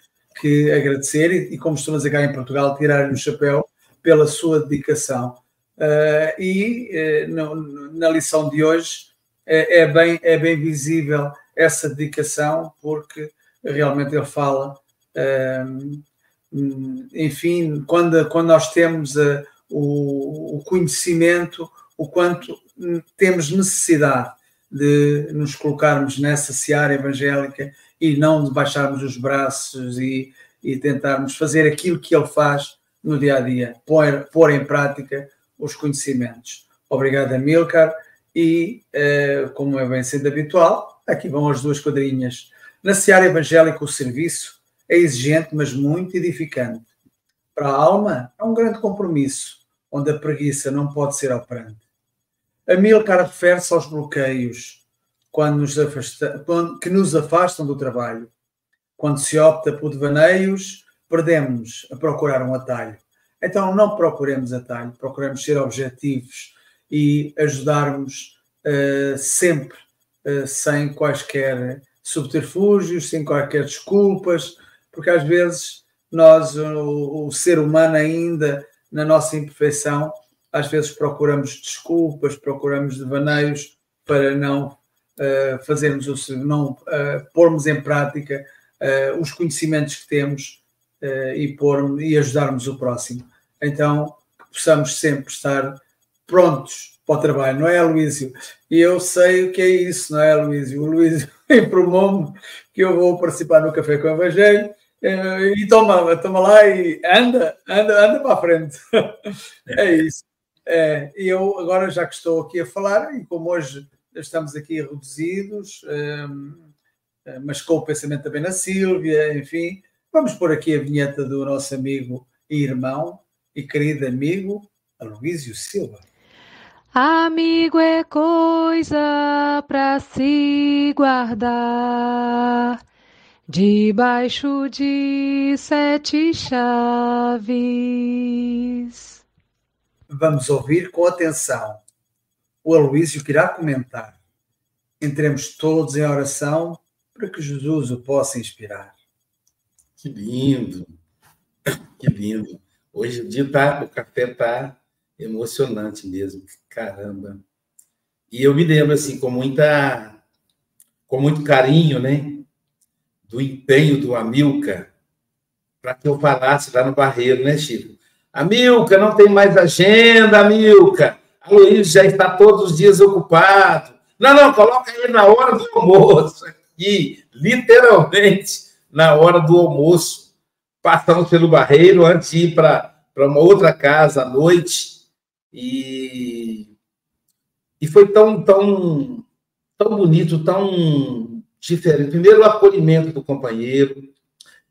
que agradecer e, e como estamos a cá em Portugal, tirar-lhe o chapéu pela sua dedicação. Uh, e uh, no, na lição de hoje é, é, bem, é bem visível essa dedicação, porque realmente ele fala, uh, enfim, quando, quando nós temos o, o conhecimento, o quanto temos necessidade de nos colocarmos nessa seara evangélica e não de baixarmos os braços e, e tentarmos fazer aquilo que ele faz no dia a dia, pôr, pôr em prática os conhecimentos. Obrigado, Amilcar. E, uh, como é bem sendo habitual, aqui vão as duas quadrinhas. Na seara evangélica, o serviço é exigente, mas muito edificante. Para a alma, é um grande compromisso, onde a preguiça não pode ser operante. Amilcar refere-se aos bloqueios quando nos afasta, quando, que nos afastam do trabalho. Quando se opta por devaneios, perdemos a procurar um atalho. Então não procuremos atalho, procuremos ser objetivos e ajudarmos uh, sempre uh, sem quaisquer subterfúgios, sem quaisquer desculpas, porque às vezes nós, o, o ser humano ainda na nossa imperfeição, às vezes procuramos desculpas, procuramos devaneios para não uh, fazermos o não uh, pormos em prática uh, os conhecimentos que temos e, pôr, e ajudarmos o próximo. Então, possamos sempre estar prontos para o trabalho, não é, Luísio? E eu sei o que é isso, não é, Luísio? O Luísio informou-me que eu vou participar no Café com o Evangelho e toma, toma lá e anda, anda, anda para a frente. É isso. É, eu agora já que estou aqui a falar, e como hoje estamos aqui reduzidos, um, mas com o pensamento também na Sílvia, enfim, vamos pôr aqui a vinheta do nosso amigo e irmão e querido amigo Aloísio Silva. Amigo é coisa para se guardar debaixo de sete chaves. Vamos ouvir com atenção o Aloísio que irá comentar. Entremos todos em oração para que Jesus o possa inspirar. Que lindo, que lindo. Hoje o dia tá, o café tá emocionante mesmo, caramba. E eu me lembro assim com muita, com muito carinho, né, do empenho do Amilcar para que eu falasse lá no Barreiro, né, Chico? Amilca, não tem mais agenda, Amilca. A Luiz já está todos os dias ocupado. Não, não, coloca aí na hora do almoço aqui, literalmente na hora do almoço. Passamos pelo barreiro antes de ir para uma outra casa à noite. E, e foi tão, tão, tão bonito, tão diferente. Primeiro, o acolhimento do companheiro,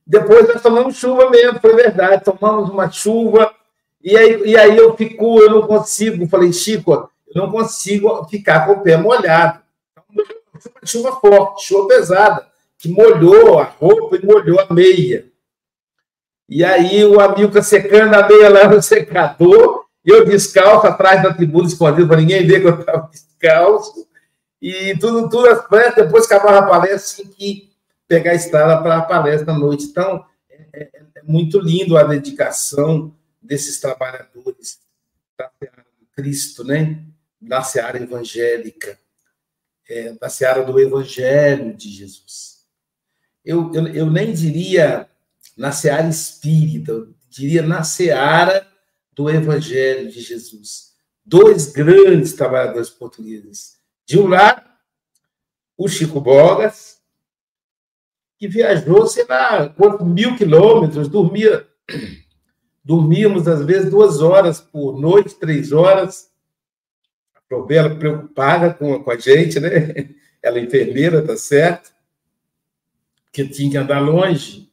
depois nós tomamos chuva mesmo, foi verdade. Tomamos uma chuva, e aí, e aí eu fico, eu não consigo, falei, Chico, eu não consigo ficar com o pé molhado. Chuva forte, chuva pesada, que molhou a roupa e molhou a meia. E aí o amigo secando a meia lá no secador, eu descalço atrás da tribuna escondido para ninguém ver que eu estava descalço. E tudo, tudo, depois que acabava a palestra, assim que pegar a estrada para a palestra à noite. Então, é, é, é, muito lindo a dedicação desses trabalhadores da seara do Cristo, né? da seara evangélica, é, da seara do Evangelho de Jesus. Eu, eu, eu nem diria na seara espírita, eu diria na seara do Evangelho de Jesus. Dois grandes trabalhadores portugueses. De um lado, o Chico Bogas, que viajou, sei lá, quantos mil quilômetros, dormia, dormíamos às vezes duas horas por noite, três horas. A Probela preocupada com, com a gente, né? Ela é enfermeira, tá certo? Que tinha que andar longe.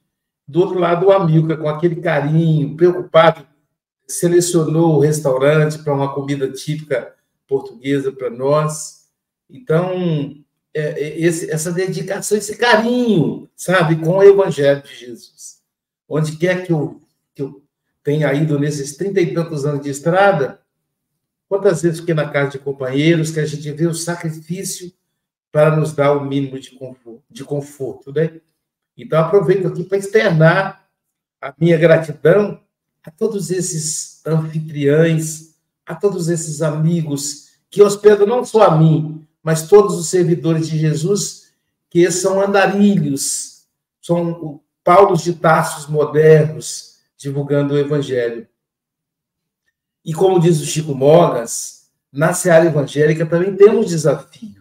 Do outro lado, o Amilcar, com aquele carinho, preocupado, selecionou o restaurante para uma comida típica portuguesa para nós. Então, é, é, esse, essa dedicação, esse carinho, sabe, com o Evangelho de Jesus. Onde quer que eu, que eu tenha ido nesses trinta e tantos anos de estrada, quantas vezes fiquei na casa de companheiros que a gente vê o sacrifício para nos dar o mínimo de conforto, de conforto né? Então, aproveito aqui para externar a minha gratidão a todos esses anfitriães, a todos esses amigos que hospedam não só a mim, mas todos os servidores de Jesus, que são andarilhos, são Paulos de Tarsos modernos, divulgando o Evangelho. E como diz o Chico Mogas, na seara evangélica também temos desafios.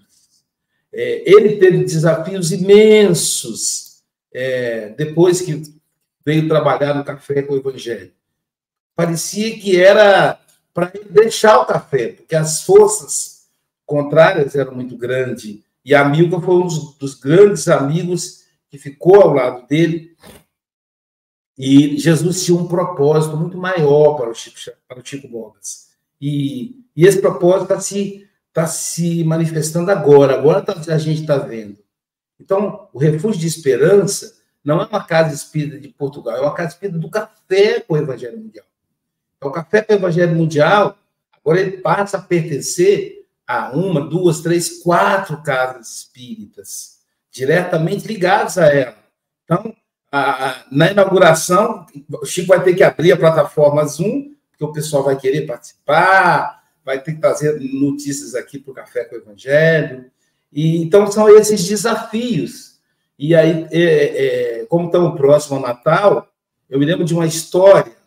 É, ele teve desafios imensos é, depois que veio trabalhar no café com o Evangelho. Parecia que era para deixar o café, porque as forças contrárias eram muito grandes. E a Milka foi um dos, grandes amigos que ficou ao lado dele. E Jesus tinha um propósito muito maior para o Chico, para o Chico Mogas. E, e esse propósito está se, tá se manifestando agora. Agora tá, a gente está vendo. Então, o Refúgio de Esperança não é uma casa espírita de Portugal, é uma casa espírita do café com o Evangelho Mundial. Então, o café com o Evangelho Mundial, agora ele passa a pertencer a uma, duas, três, quatro casas espíritas, diretamente ligadas a ela. Então, a, a, na inauguração, o Chico vai ter que abrir a plataforma Zoom, porque o pessoal vai querer participar, vai ter que trazer notícias aqui para o Café com o Evangelho. E, então, são esses desafios. E aí, é, é, como estamos próximo ao Natal, eu me lembro de uma história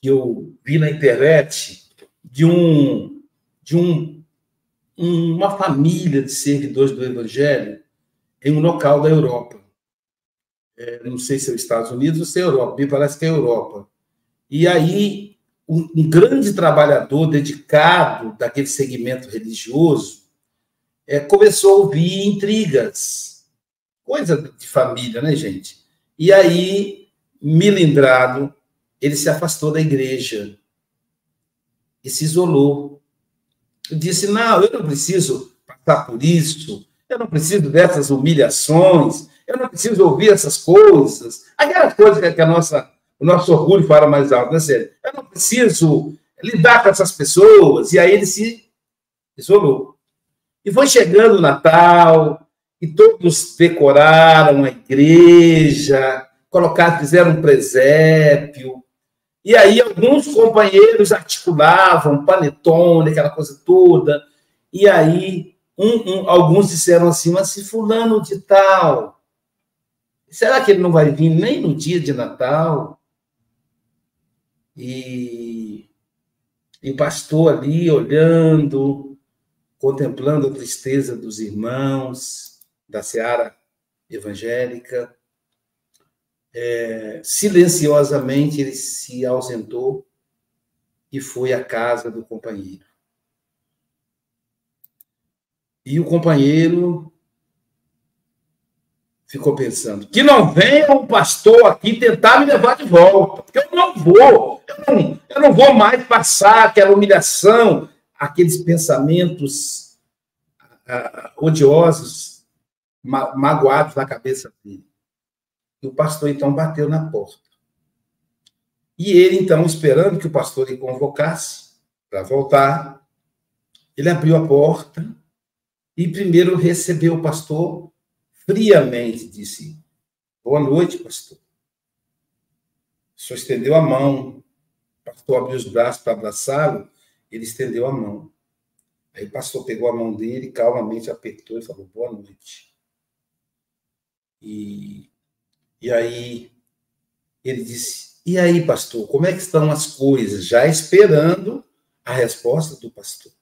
que eu vi na internet de um de um, uma família de servidores do Evangelho em um local da Europa. É, não sei se é os Estados Unidos ou se é a Europa, me parece que é a Europa. E aí, um, um grande trabalhador dedicado daquele segmento religioso é, começou a ouvir intrigas, coisa de família, né, gente? E aí, milindrado, ele se afastou da igreja e se isolou disse: não, eu não preciso passar por isso, eu não preciso dessas humilhações, eu não preciso ouvir essas coisas. Aquelas coisas que a nossa, o nosso orgulho fala mais alto, né, Sérgio? Eu não preciso lidar com essas pessoas. E aí ele se isolou. E foi chegando o Natal, e todos decoraram a igreja, colocaram, fizeram um presépio, e aí alguns companheiros articulavam, panetone, aquela coisa toda. E aí um, um, alguns disseram assim, mas se fulano de tal, será que ele não vai vir nem no dia de Natal? E, e pastor ali olhando, contemplando a tristeza dos irmãos da seara evangélica, é, silenciosamente ele se ausentou e foi à casa do companheiro. E o companheiro ficou pensando: que não venha um pastor aqui tentar me levar de volta, porque eu não vou, eu não, eu não vou mais passar aquela humilhação, aqueles pensamentos odiosos, ma magoados na cabeça dele. E o pastor então bateu na porta. E ele então, esperando que o pastor lhe convocasse para voltar, ele abriu a porta e primeiro recebeu o pastor friamente, disse: Boa noite, pastor. Senhor estendeu a mão, o pastor abriu os braços para abraçá-lo, ele estendeu a mão. Aí o pastor pegou a mão dele, calmamente apertou e falou: Boa noite. E e aí ele disse: E aí, pastor, como é que estão as coisas? Já esperando a resposta do pastor.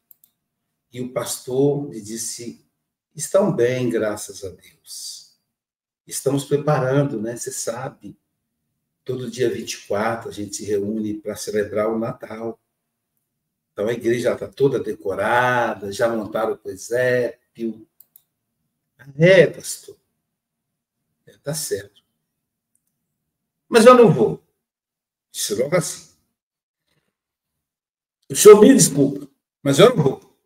E o pastor lhe disse: Estão bem, graças a Deus. Estamos preparando, né? Você sabe. Todo dia 24 a gente se reúne para celebrar o Natal. Então a igreja está toda decorada, já montaram o presépio. É, pastor. É, tá certo. Mas eu não vou. Disse logo assim. O senhor me desculpa, mas eu não vou.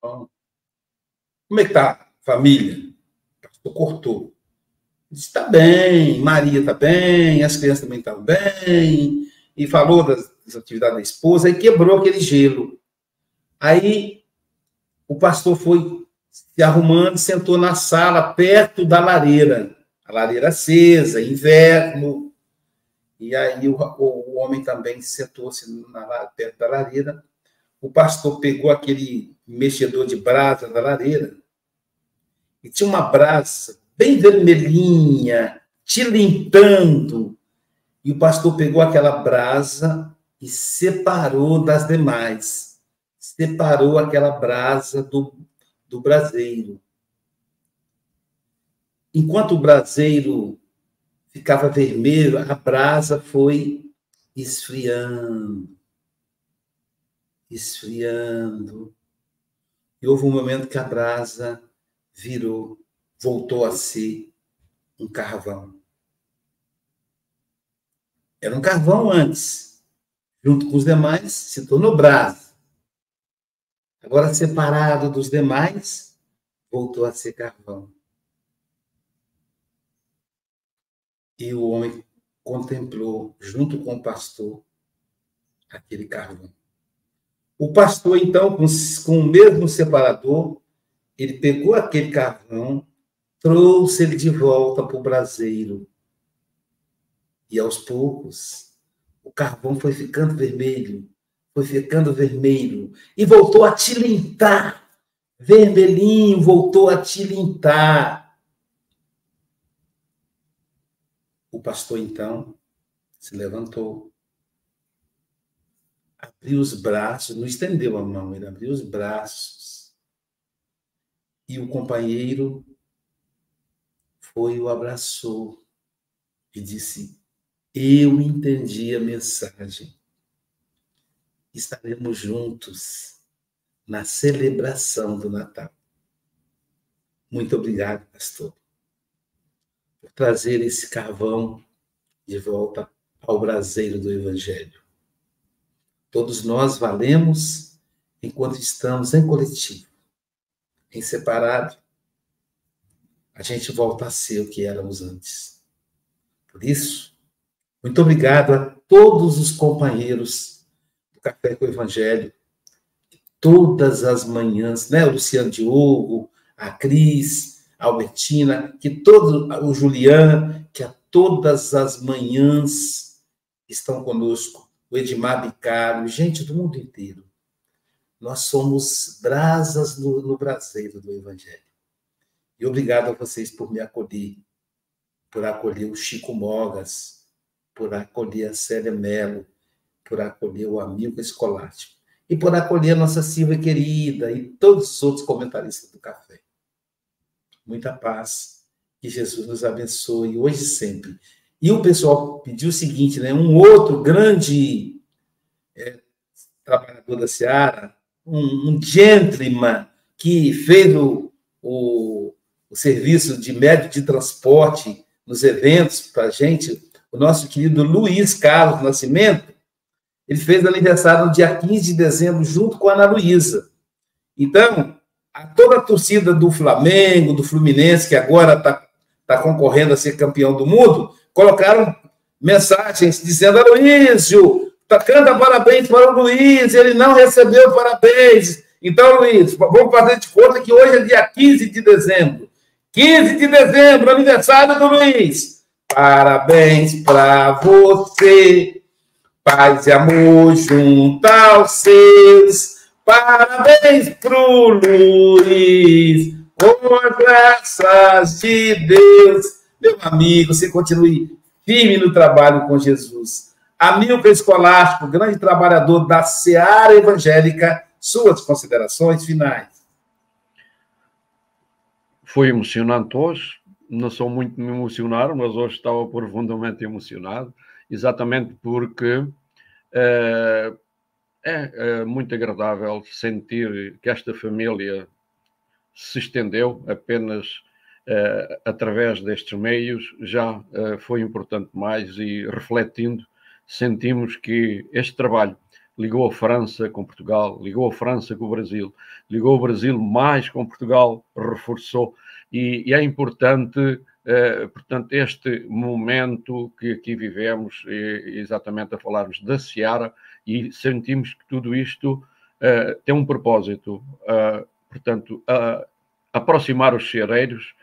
Como é que tá a família? O pastor cortou. Disse, está bem, Maria está bem, as crianças também estão bem, e falou das, das atividades da esposa, e quebrou aquele gelo. Aí o pastor foi se arrumando, sentou na sala, perto da lareira, a lareira acesa, inverno, e aí o, o, o homem também sentou-se perto da lareira, o pastor pegou aquele mexedor de brasa da lareira, e tinha uma brasa bem vermelhinha, tilintando. E o pastor pegou aquela brasa e separou das demais. Separou aquela brasa do, do braseiro. Enquanto o braseiro ficava vermelho, a brasa foi esfriando, esfriando. E houve um momento que a brasa virou voltou a ser um carvão. Era um carvão antes. Junto com os demais, se tornou brasa. Agora, separado dos demais, voltou a ser carvão. E o homem contemplou, junto com o pastor, aquele carvão. O pastor, então, com, com o mesmo separador, ele pegou aquele carvão trouxe ele de volta para o braseiro. E aos poucos, o carvão foi ficando vermelho, foi ficando vermelho, e voltou a tilintar. Vermelhinho voltou a tilintar. O pastor, então, se levantou, abriu os braços, não estendeu a mão, ele abriu os braços. E o companheiro foi o abraçou e disse: Eu entendi a mensagem. Estaremos juntos na celebração do Natal. Muito obrigado, pastor, trazer esse carvão de volta ao braseiro do Evangelho. Todos nós valemos enquanto estamos em coletivo. Em separado, a gente volta a ser o que éramos antes. Por isso, muito obrigado a todos os companheiros do Café com o Evangelho, todas as manhãs, né? O Luciano Diogo, a Cris, Albertina, que todo o Julian, que a todas as manhãs estão conosco, o Edmar Bicaro, gente do mundo inteiro. Nós somos brasas no, no braseiro do Evangelho. E obrigado a vocês por me acolher, por acolher o Chico Mogas, por acolher a Célia Mello, por acolher o amigo escolástico e por acolher a nossa Silvia querida e todos os outros comentaristas do café. Muita paz, que Jesus nos abençoe hoje e sempre. E o pessoal pediu o seguinte, né? Um outro grande é, trabalhador da Seara, um, um gentleman que fez o, o o serviço de médio de transporte nos eventos para a gente, o nosso querido Luiz Carlos Nascimento, ele fez aniversário no dia 15 de dezembro, junto com a Ana Luísa. Então, a toda a torcida do Flamengo, do Fluminense, que agora está tá concorrendo a ser campeão do mundo, colocaram mensagens dizendo: Aloysio, tá, canta parabéns para o Luiz, ele não recebeu parabéns. Então, Luiz, vamos fazer de conta que hoje é dia 15 de dezembro. 15 de dezembro, aniversário do Luiz. Parabéns para você. Paz e amor junto aos seus. Parabéns pro Luiz. Com as graças de Deus. Meu amigo, você continue firme no trabalho com Jesus. Amilcar Escolástico, grande trabalhador da Seara Evangélica, suas considerações finais. Foi emocionante hoje, não sou muito me mas hoje estava profundamente emocionado, exatamente porque é, é, é muito agradável sentir que esta família se estendeu apenas é, através destes meios, já é, foi importante mais e refletindo, sentimos que este trabalho ligou a França com Portugal, ligou a França com o Brasil, ligou o Brasil mais com Portugal, reforçou. E, e é importante, eh, portanto, este momento que aqui vivemos, exatamente a falarmos da Seara, e sentimos que tudo isto eh, tem um propósito, eh, portanto, aproximar os ceareiros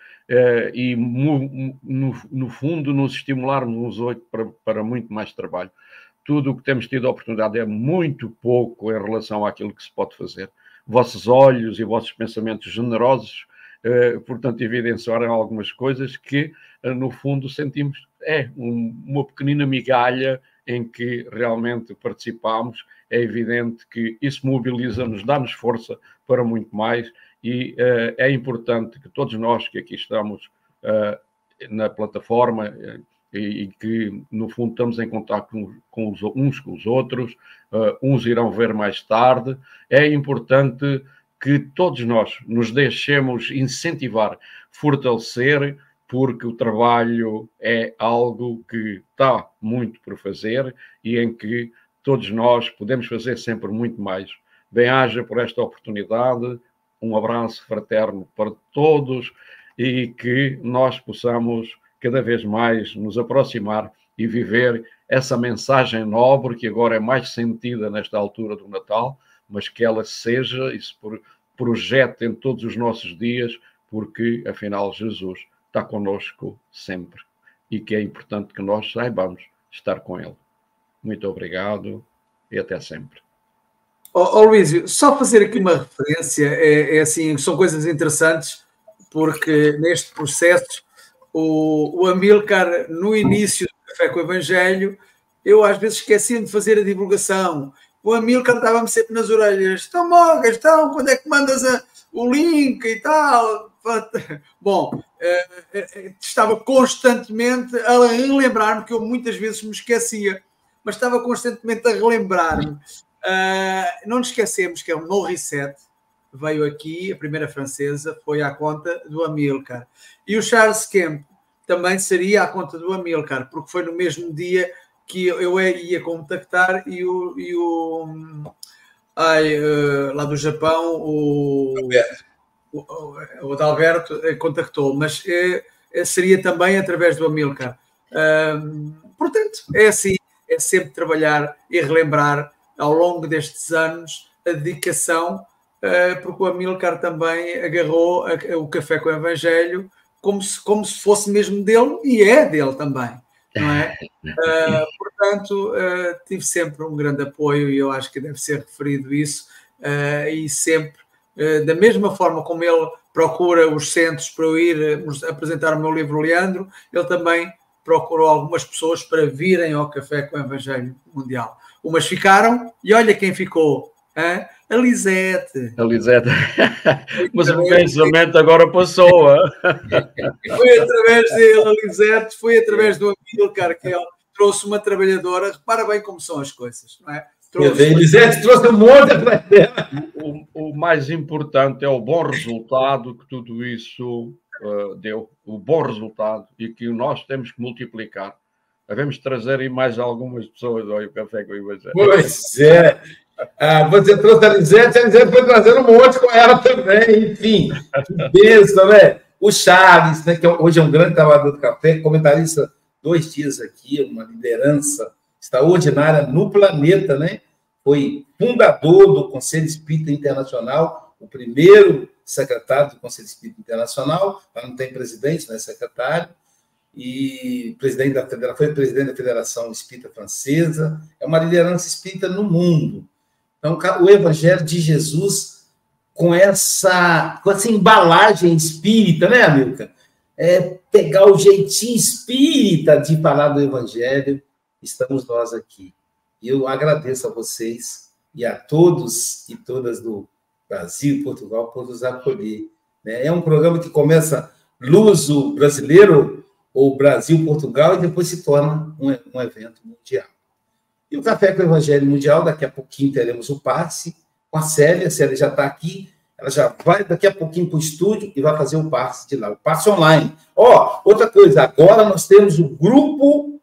e, no, no, fundo, nos estimularmos uns oito para, para muito mais trabalho tudo o que temos tido a oportunidade é muito pouco em relação àquilo que se pode fazer. Vossos olhos e vossos pensamentos generosos, eh, portanto, evidenciaram algumas coisas que, eh, no fundo, sentimos é um, uma pequenina migalha em que realmente participamos. É evidente que isso mobiliza-nos, dá-nos força para muito mais e eh, é importante que todos nós que aqui estamos eh, na plataforma, e, e, que, no fundo, estamos em contato com, com os, uns com os outros, uh, uns irão ver mais tarde. É importante que todos nós nos deixemos incentivar, fortalecer, porque o trabalho é algo que está muito por fazer e em que todos nós podemos fazer sempre muito mais. Bem-haja por esta oportunidade, um abraço fraterno para todos e que nós possamos cada vez mais nos aproximar e viver essa mensagem nobre que agora é mais sentida nesta altura do Natal, mas que ela seja e se projete em todos os nossos dias, porque afinal Jesus está conosco sempre e que é importante que nós saibamos estar com Ele. Muito obrigado e até sempre. Oh, oh Luísio, só fazer aqui uma referência, é, é assim, são coisas interessantes, porque neste processo o, o Amilcar, no início do Café com o Evangelho, eu às vezes esquecia de fazer a divulgação. O Amilcar estava-me sempre nas orelhas: estão mogas, estão, quando é que mandas a, o link e tal? Bom, eh, eh, estava constantemente a relembrar-me, que eu muitas vezes me esquecia, mas estava constantemente a relembrar-me. Não nos esquecemos que é um no reset, veio aqui, a primeira francesa, foi à conta do Amilcar. E o Charles Kemp também seria à conta do Amilcar, porque foi no mesmo dia que eu ia contactar e o, e o ai, uh, lá do Japão, o, o, o Adalberto eh, contactou, mas uh, seria também através do Amilcar. Portanto, é assim, é sempre trabalhar e relembrar ao longo destes anos a dedicação eh, porque o Amilcar também agarrou o café com o Evangelho como se, como se fosse mesmo dele e é dele também, não é? Uh, portanto, uh, tive sempre um grande apoio e eu acho que deve ser referido isso uh, e sempre, da mesma forma como ele procura os centros para eu ir apresentar o meu livro Leandro, ele também procurou algumas pessoas para virem ao Café com o Evangelho Mundial. Umas ficaram e olha quem ficou. Hein? A Lisete. A Lisete. Mas o pensamento agora passou. foi através dele, a Lisete, foi através do Amilcar que ele trouxe uma trabalhadora. Repara bem como são as coisas, não é? Trouxe... Trouxe um monte atrás dela. O, o, mais importante é o bom resultado que tudo isso uh, deu. O bom resultado e que nós temos que multiplicar. Devemos trazer aí mais algumas pessoas ao café com o Evangelho. Pois é. Ah, você trouxe a Lisete, a Lisete foi trazendo um monte com ela também, enfim. Benção, né? O Charles, né, que é hoje é um grande trabalhador do café, comentarista dois dias aqui, uma liderança extraordinária no planeta, né? Foi fundador do Conselho Espírita Internacional, o primeiro secretário do Conselho Espírita Internacional, não tem presidente, né, secretário, e presidente da foi presidente da Federação Espírita Francesa, é uma liderança espírita no mundo. Então, o Evangelho de Jesus com essa, com essa embalagem espírita, né, Amilcar? É pegar o jeitinho espírita de falar do Evangelho, estamos nós aqui. E eu agradeço a vocês e a todos e todas do Brasil e Portugal por nos acolher. Né? É um programa que começa luso brasileiro, ou Brasil-Portugal, e depois se torna um, evento mundial. E o Café com o Evangelho Mundial, daqui a pouquinho teremos o passe com a Célia. A Célia já está aqui, ela já vai daqui a pouquinho para o estúdio e vai fazer o passe de lá, o passe online. Ó, oh, outra coisa, agora nós temos o grupo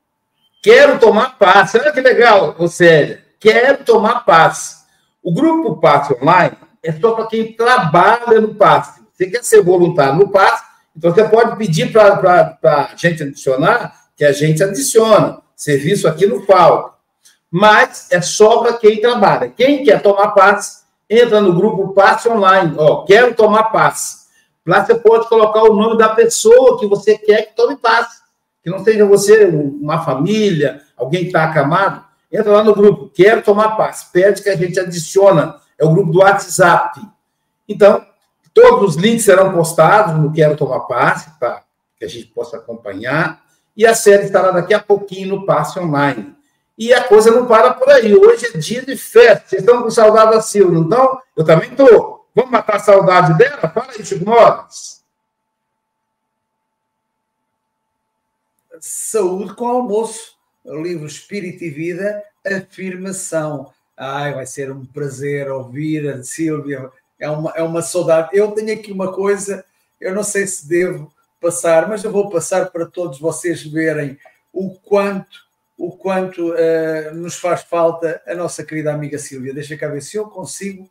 Quero Tomar Passe. Olha que legal, Célia. quero tomar passe. O grupo Passe Online é só para quem trabalha no passe. Você quer ser voluntário no passe, então você pode pedir para a gente adicionar, que a gente adiciona. Serviço aqui no falta. Mas é só para quem trabalha. Quem quer tomar passe, entra no grupo Passe Online. Ó, quero tomar passe. Lá você pode colocar o nome da pessoa que você quer que tome passe. Que não seja você, uma família, alguém que está acamado. Entra lá no grupo, quero tomar passe. Pede que a gente adiciona. É o grupo do WhatsApp. Então, todos os links serão postados no Quero Tomar Passe, para que a gente possa acompanhar. E a série estará daqui a pouquinho no Passe Online. E a coisa não para por aí. Hoje é dia de festa. Vocês estão com saudade da Silvia, não estão? Eu também estou. Vamos matar a saudade dela? Fala aí, Chico Moras. Saúde com almoço. Livro Espírito e Vida, afirmação. Ai, vai ser um prazer ouvir a Silvia. É uma, é uma saudade. Eu tenho aqui uma coisa, eu não sei se devo passar, mas eu vou passar para todos vocês verem o quanto o quanto uh, nos faz falta a nossa querida amiga Silvia. Deixa cá ver se eu consigo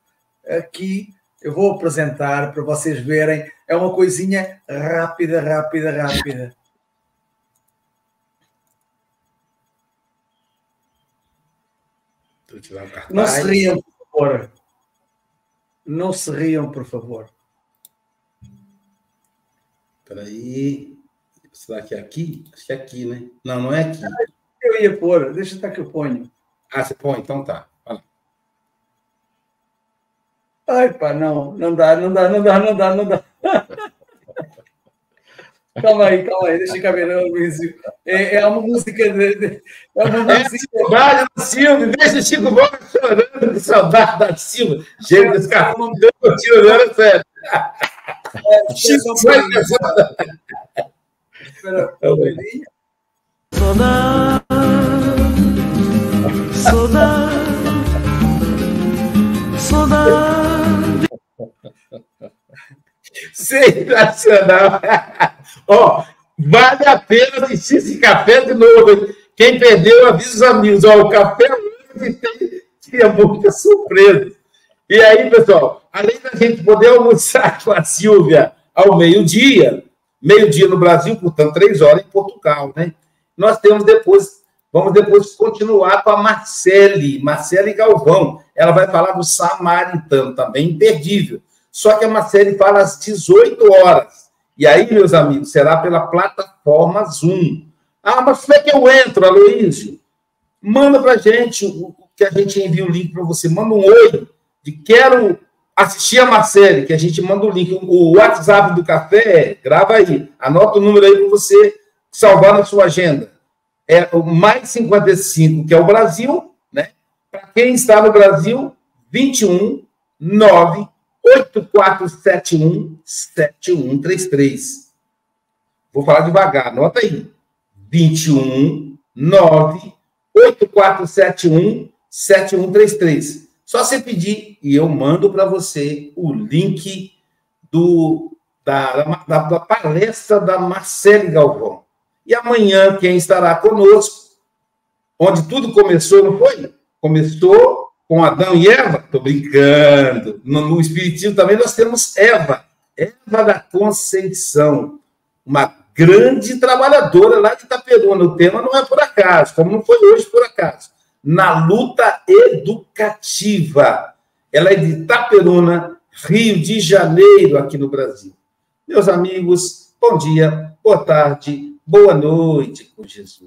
aqui. Eu vou apresentar para vocês verem. É uma coisinha rápida, rápida, rápida. Não se riam, por favor. Não se riam, por favor. Espera aí. Será que é aqui? Acho que é aqui, né? Não, não é aqui. Eu ia pôr, deixa estar que eu ponho. Ah, você põe? Então tá. Ai, pá, não, não dá, não dá, não dá, não dá, não dá. calma aí, calma aí, deixa eu ver, Luizio. É, é uma música de, de, é uma é música. Saudade da Silva, deixa o Chico Gomes chorando de saudade da Silva. Gente, esse cara não deu tirando, sério. É, Chico vai Espera, Saudade, saudade, saudade. Sensacional! Ó, vale a pena assistir esse café de novo. Quem perdeu, avisa os amigos. Ó, o café hoje tem, tinha muita surpresa. E aí, pessoal, além da gente poder almoçar com a Silvia ao meio-dia, meio-dia no Brasil, portanto, três horas em Portugal, né? Nós temos depois, vamos depois continuar com a Marcele, Marcele Galvão. Ela vai falar do Samaritano, também imperdível. Só que a Marcele fala às 18 horas. E aí, meus amigos, será pela plataforma Zoom. Ah, mas como é que eu entro, Aloysio? Manda para gente, que a gente envia o link para você. Manda um oi de quero assistir a Marcele, que a gente manda o link. O WhatsApp do café, grava aí. Anota o número aí para você salvar na sua agenda. É o mais 55, que é o Brasil, né? Para quem está no Brasil, 21 9 8471 7133. Vou falar devagar, anota aí. 21 9 8471 7133. Só você pedir e eu mando para você o link do, da, da, da palestra da Marcele Galvão. E amanhã, quem estará conosco, onde tudo começou, não foi? Começou com Adão e Eva? Estou brincando. No, no Espiritismo também nós temos Eva, Eva da Conceição, uma grande trabalhadora lá de Itaperuna. O tema não é por acaso, como não foi hoje por acaso. Na luta educativa. Ela é de Itaperuna, Rio de Janeiro, aqui no Brasil. Meus amigos, bom dia, boa tarde, Boa noite com Jesus.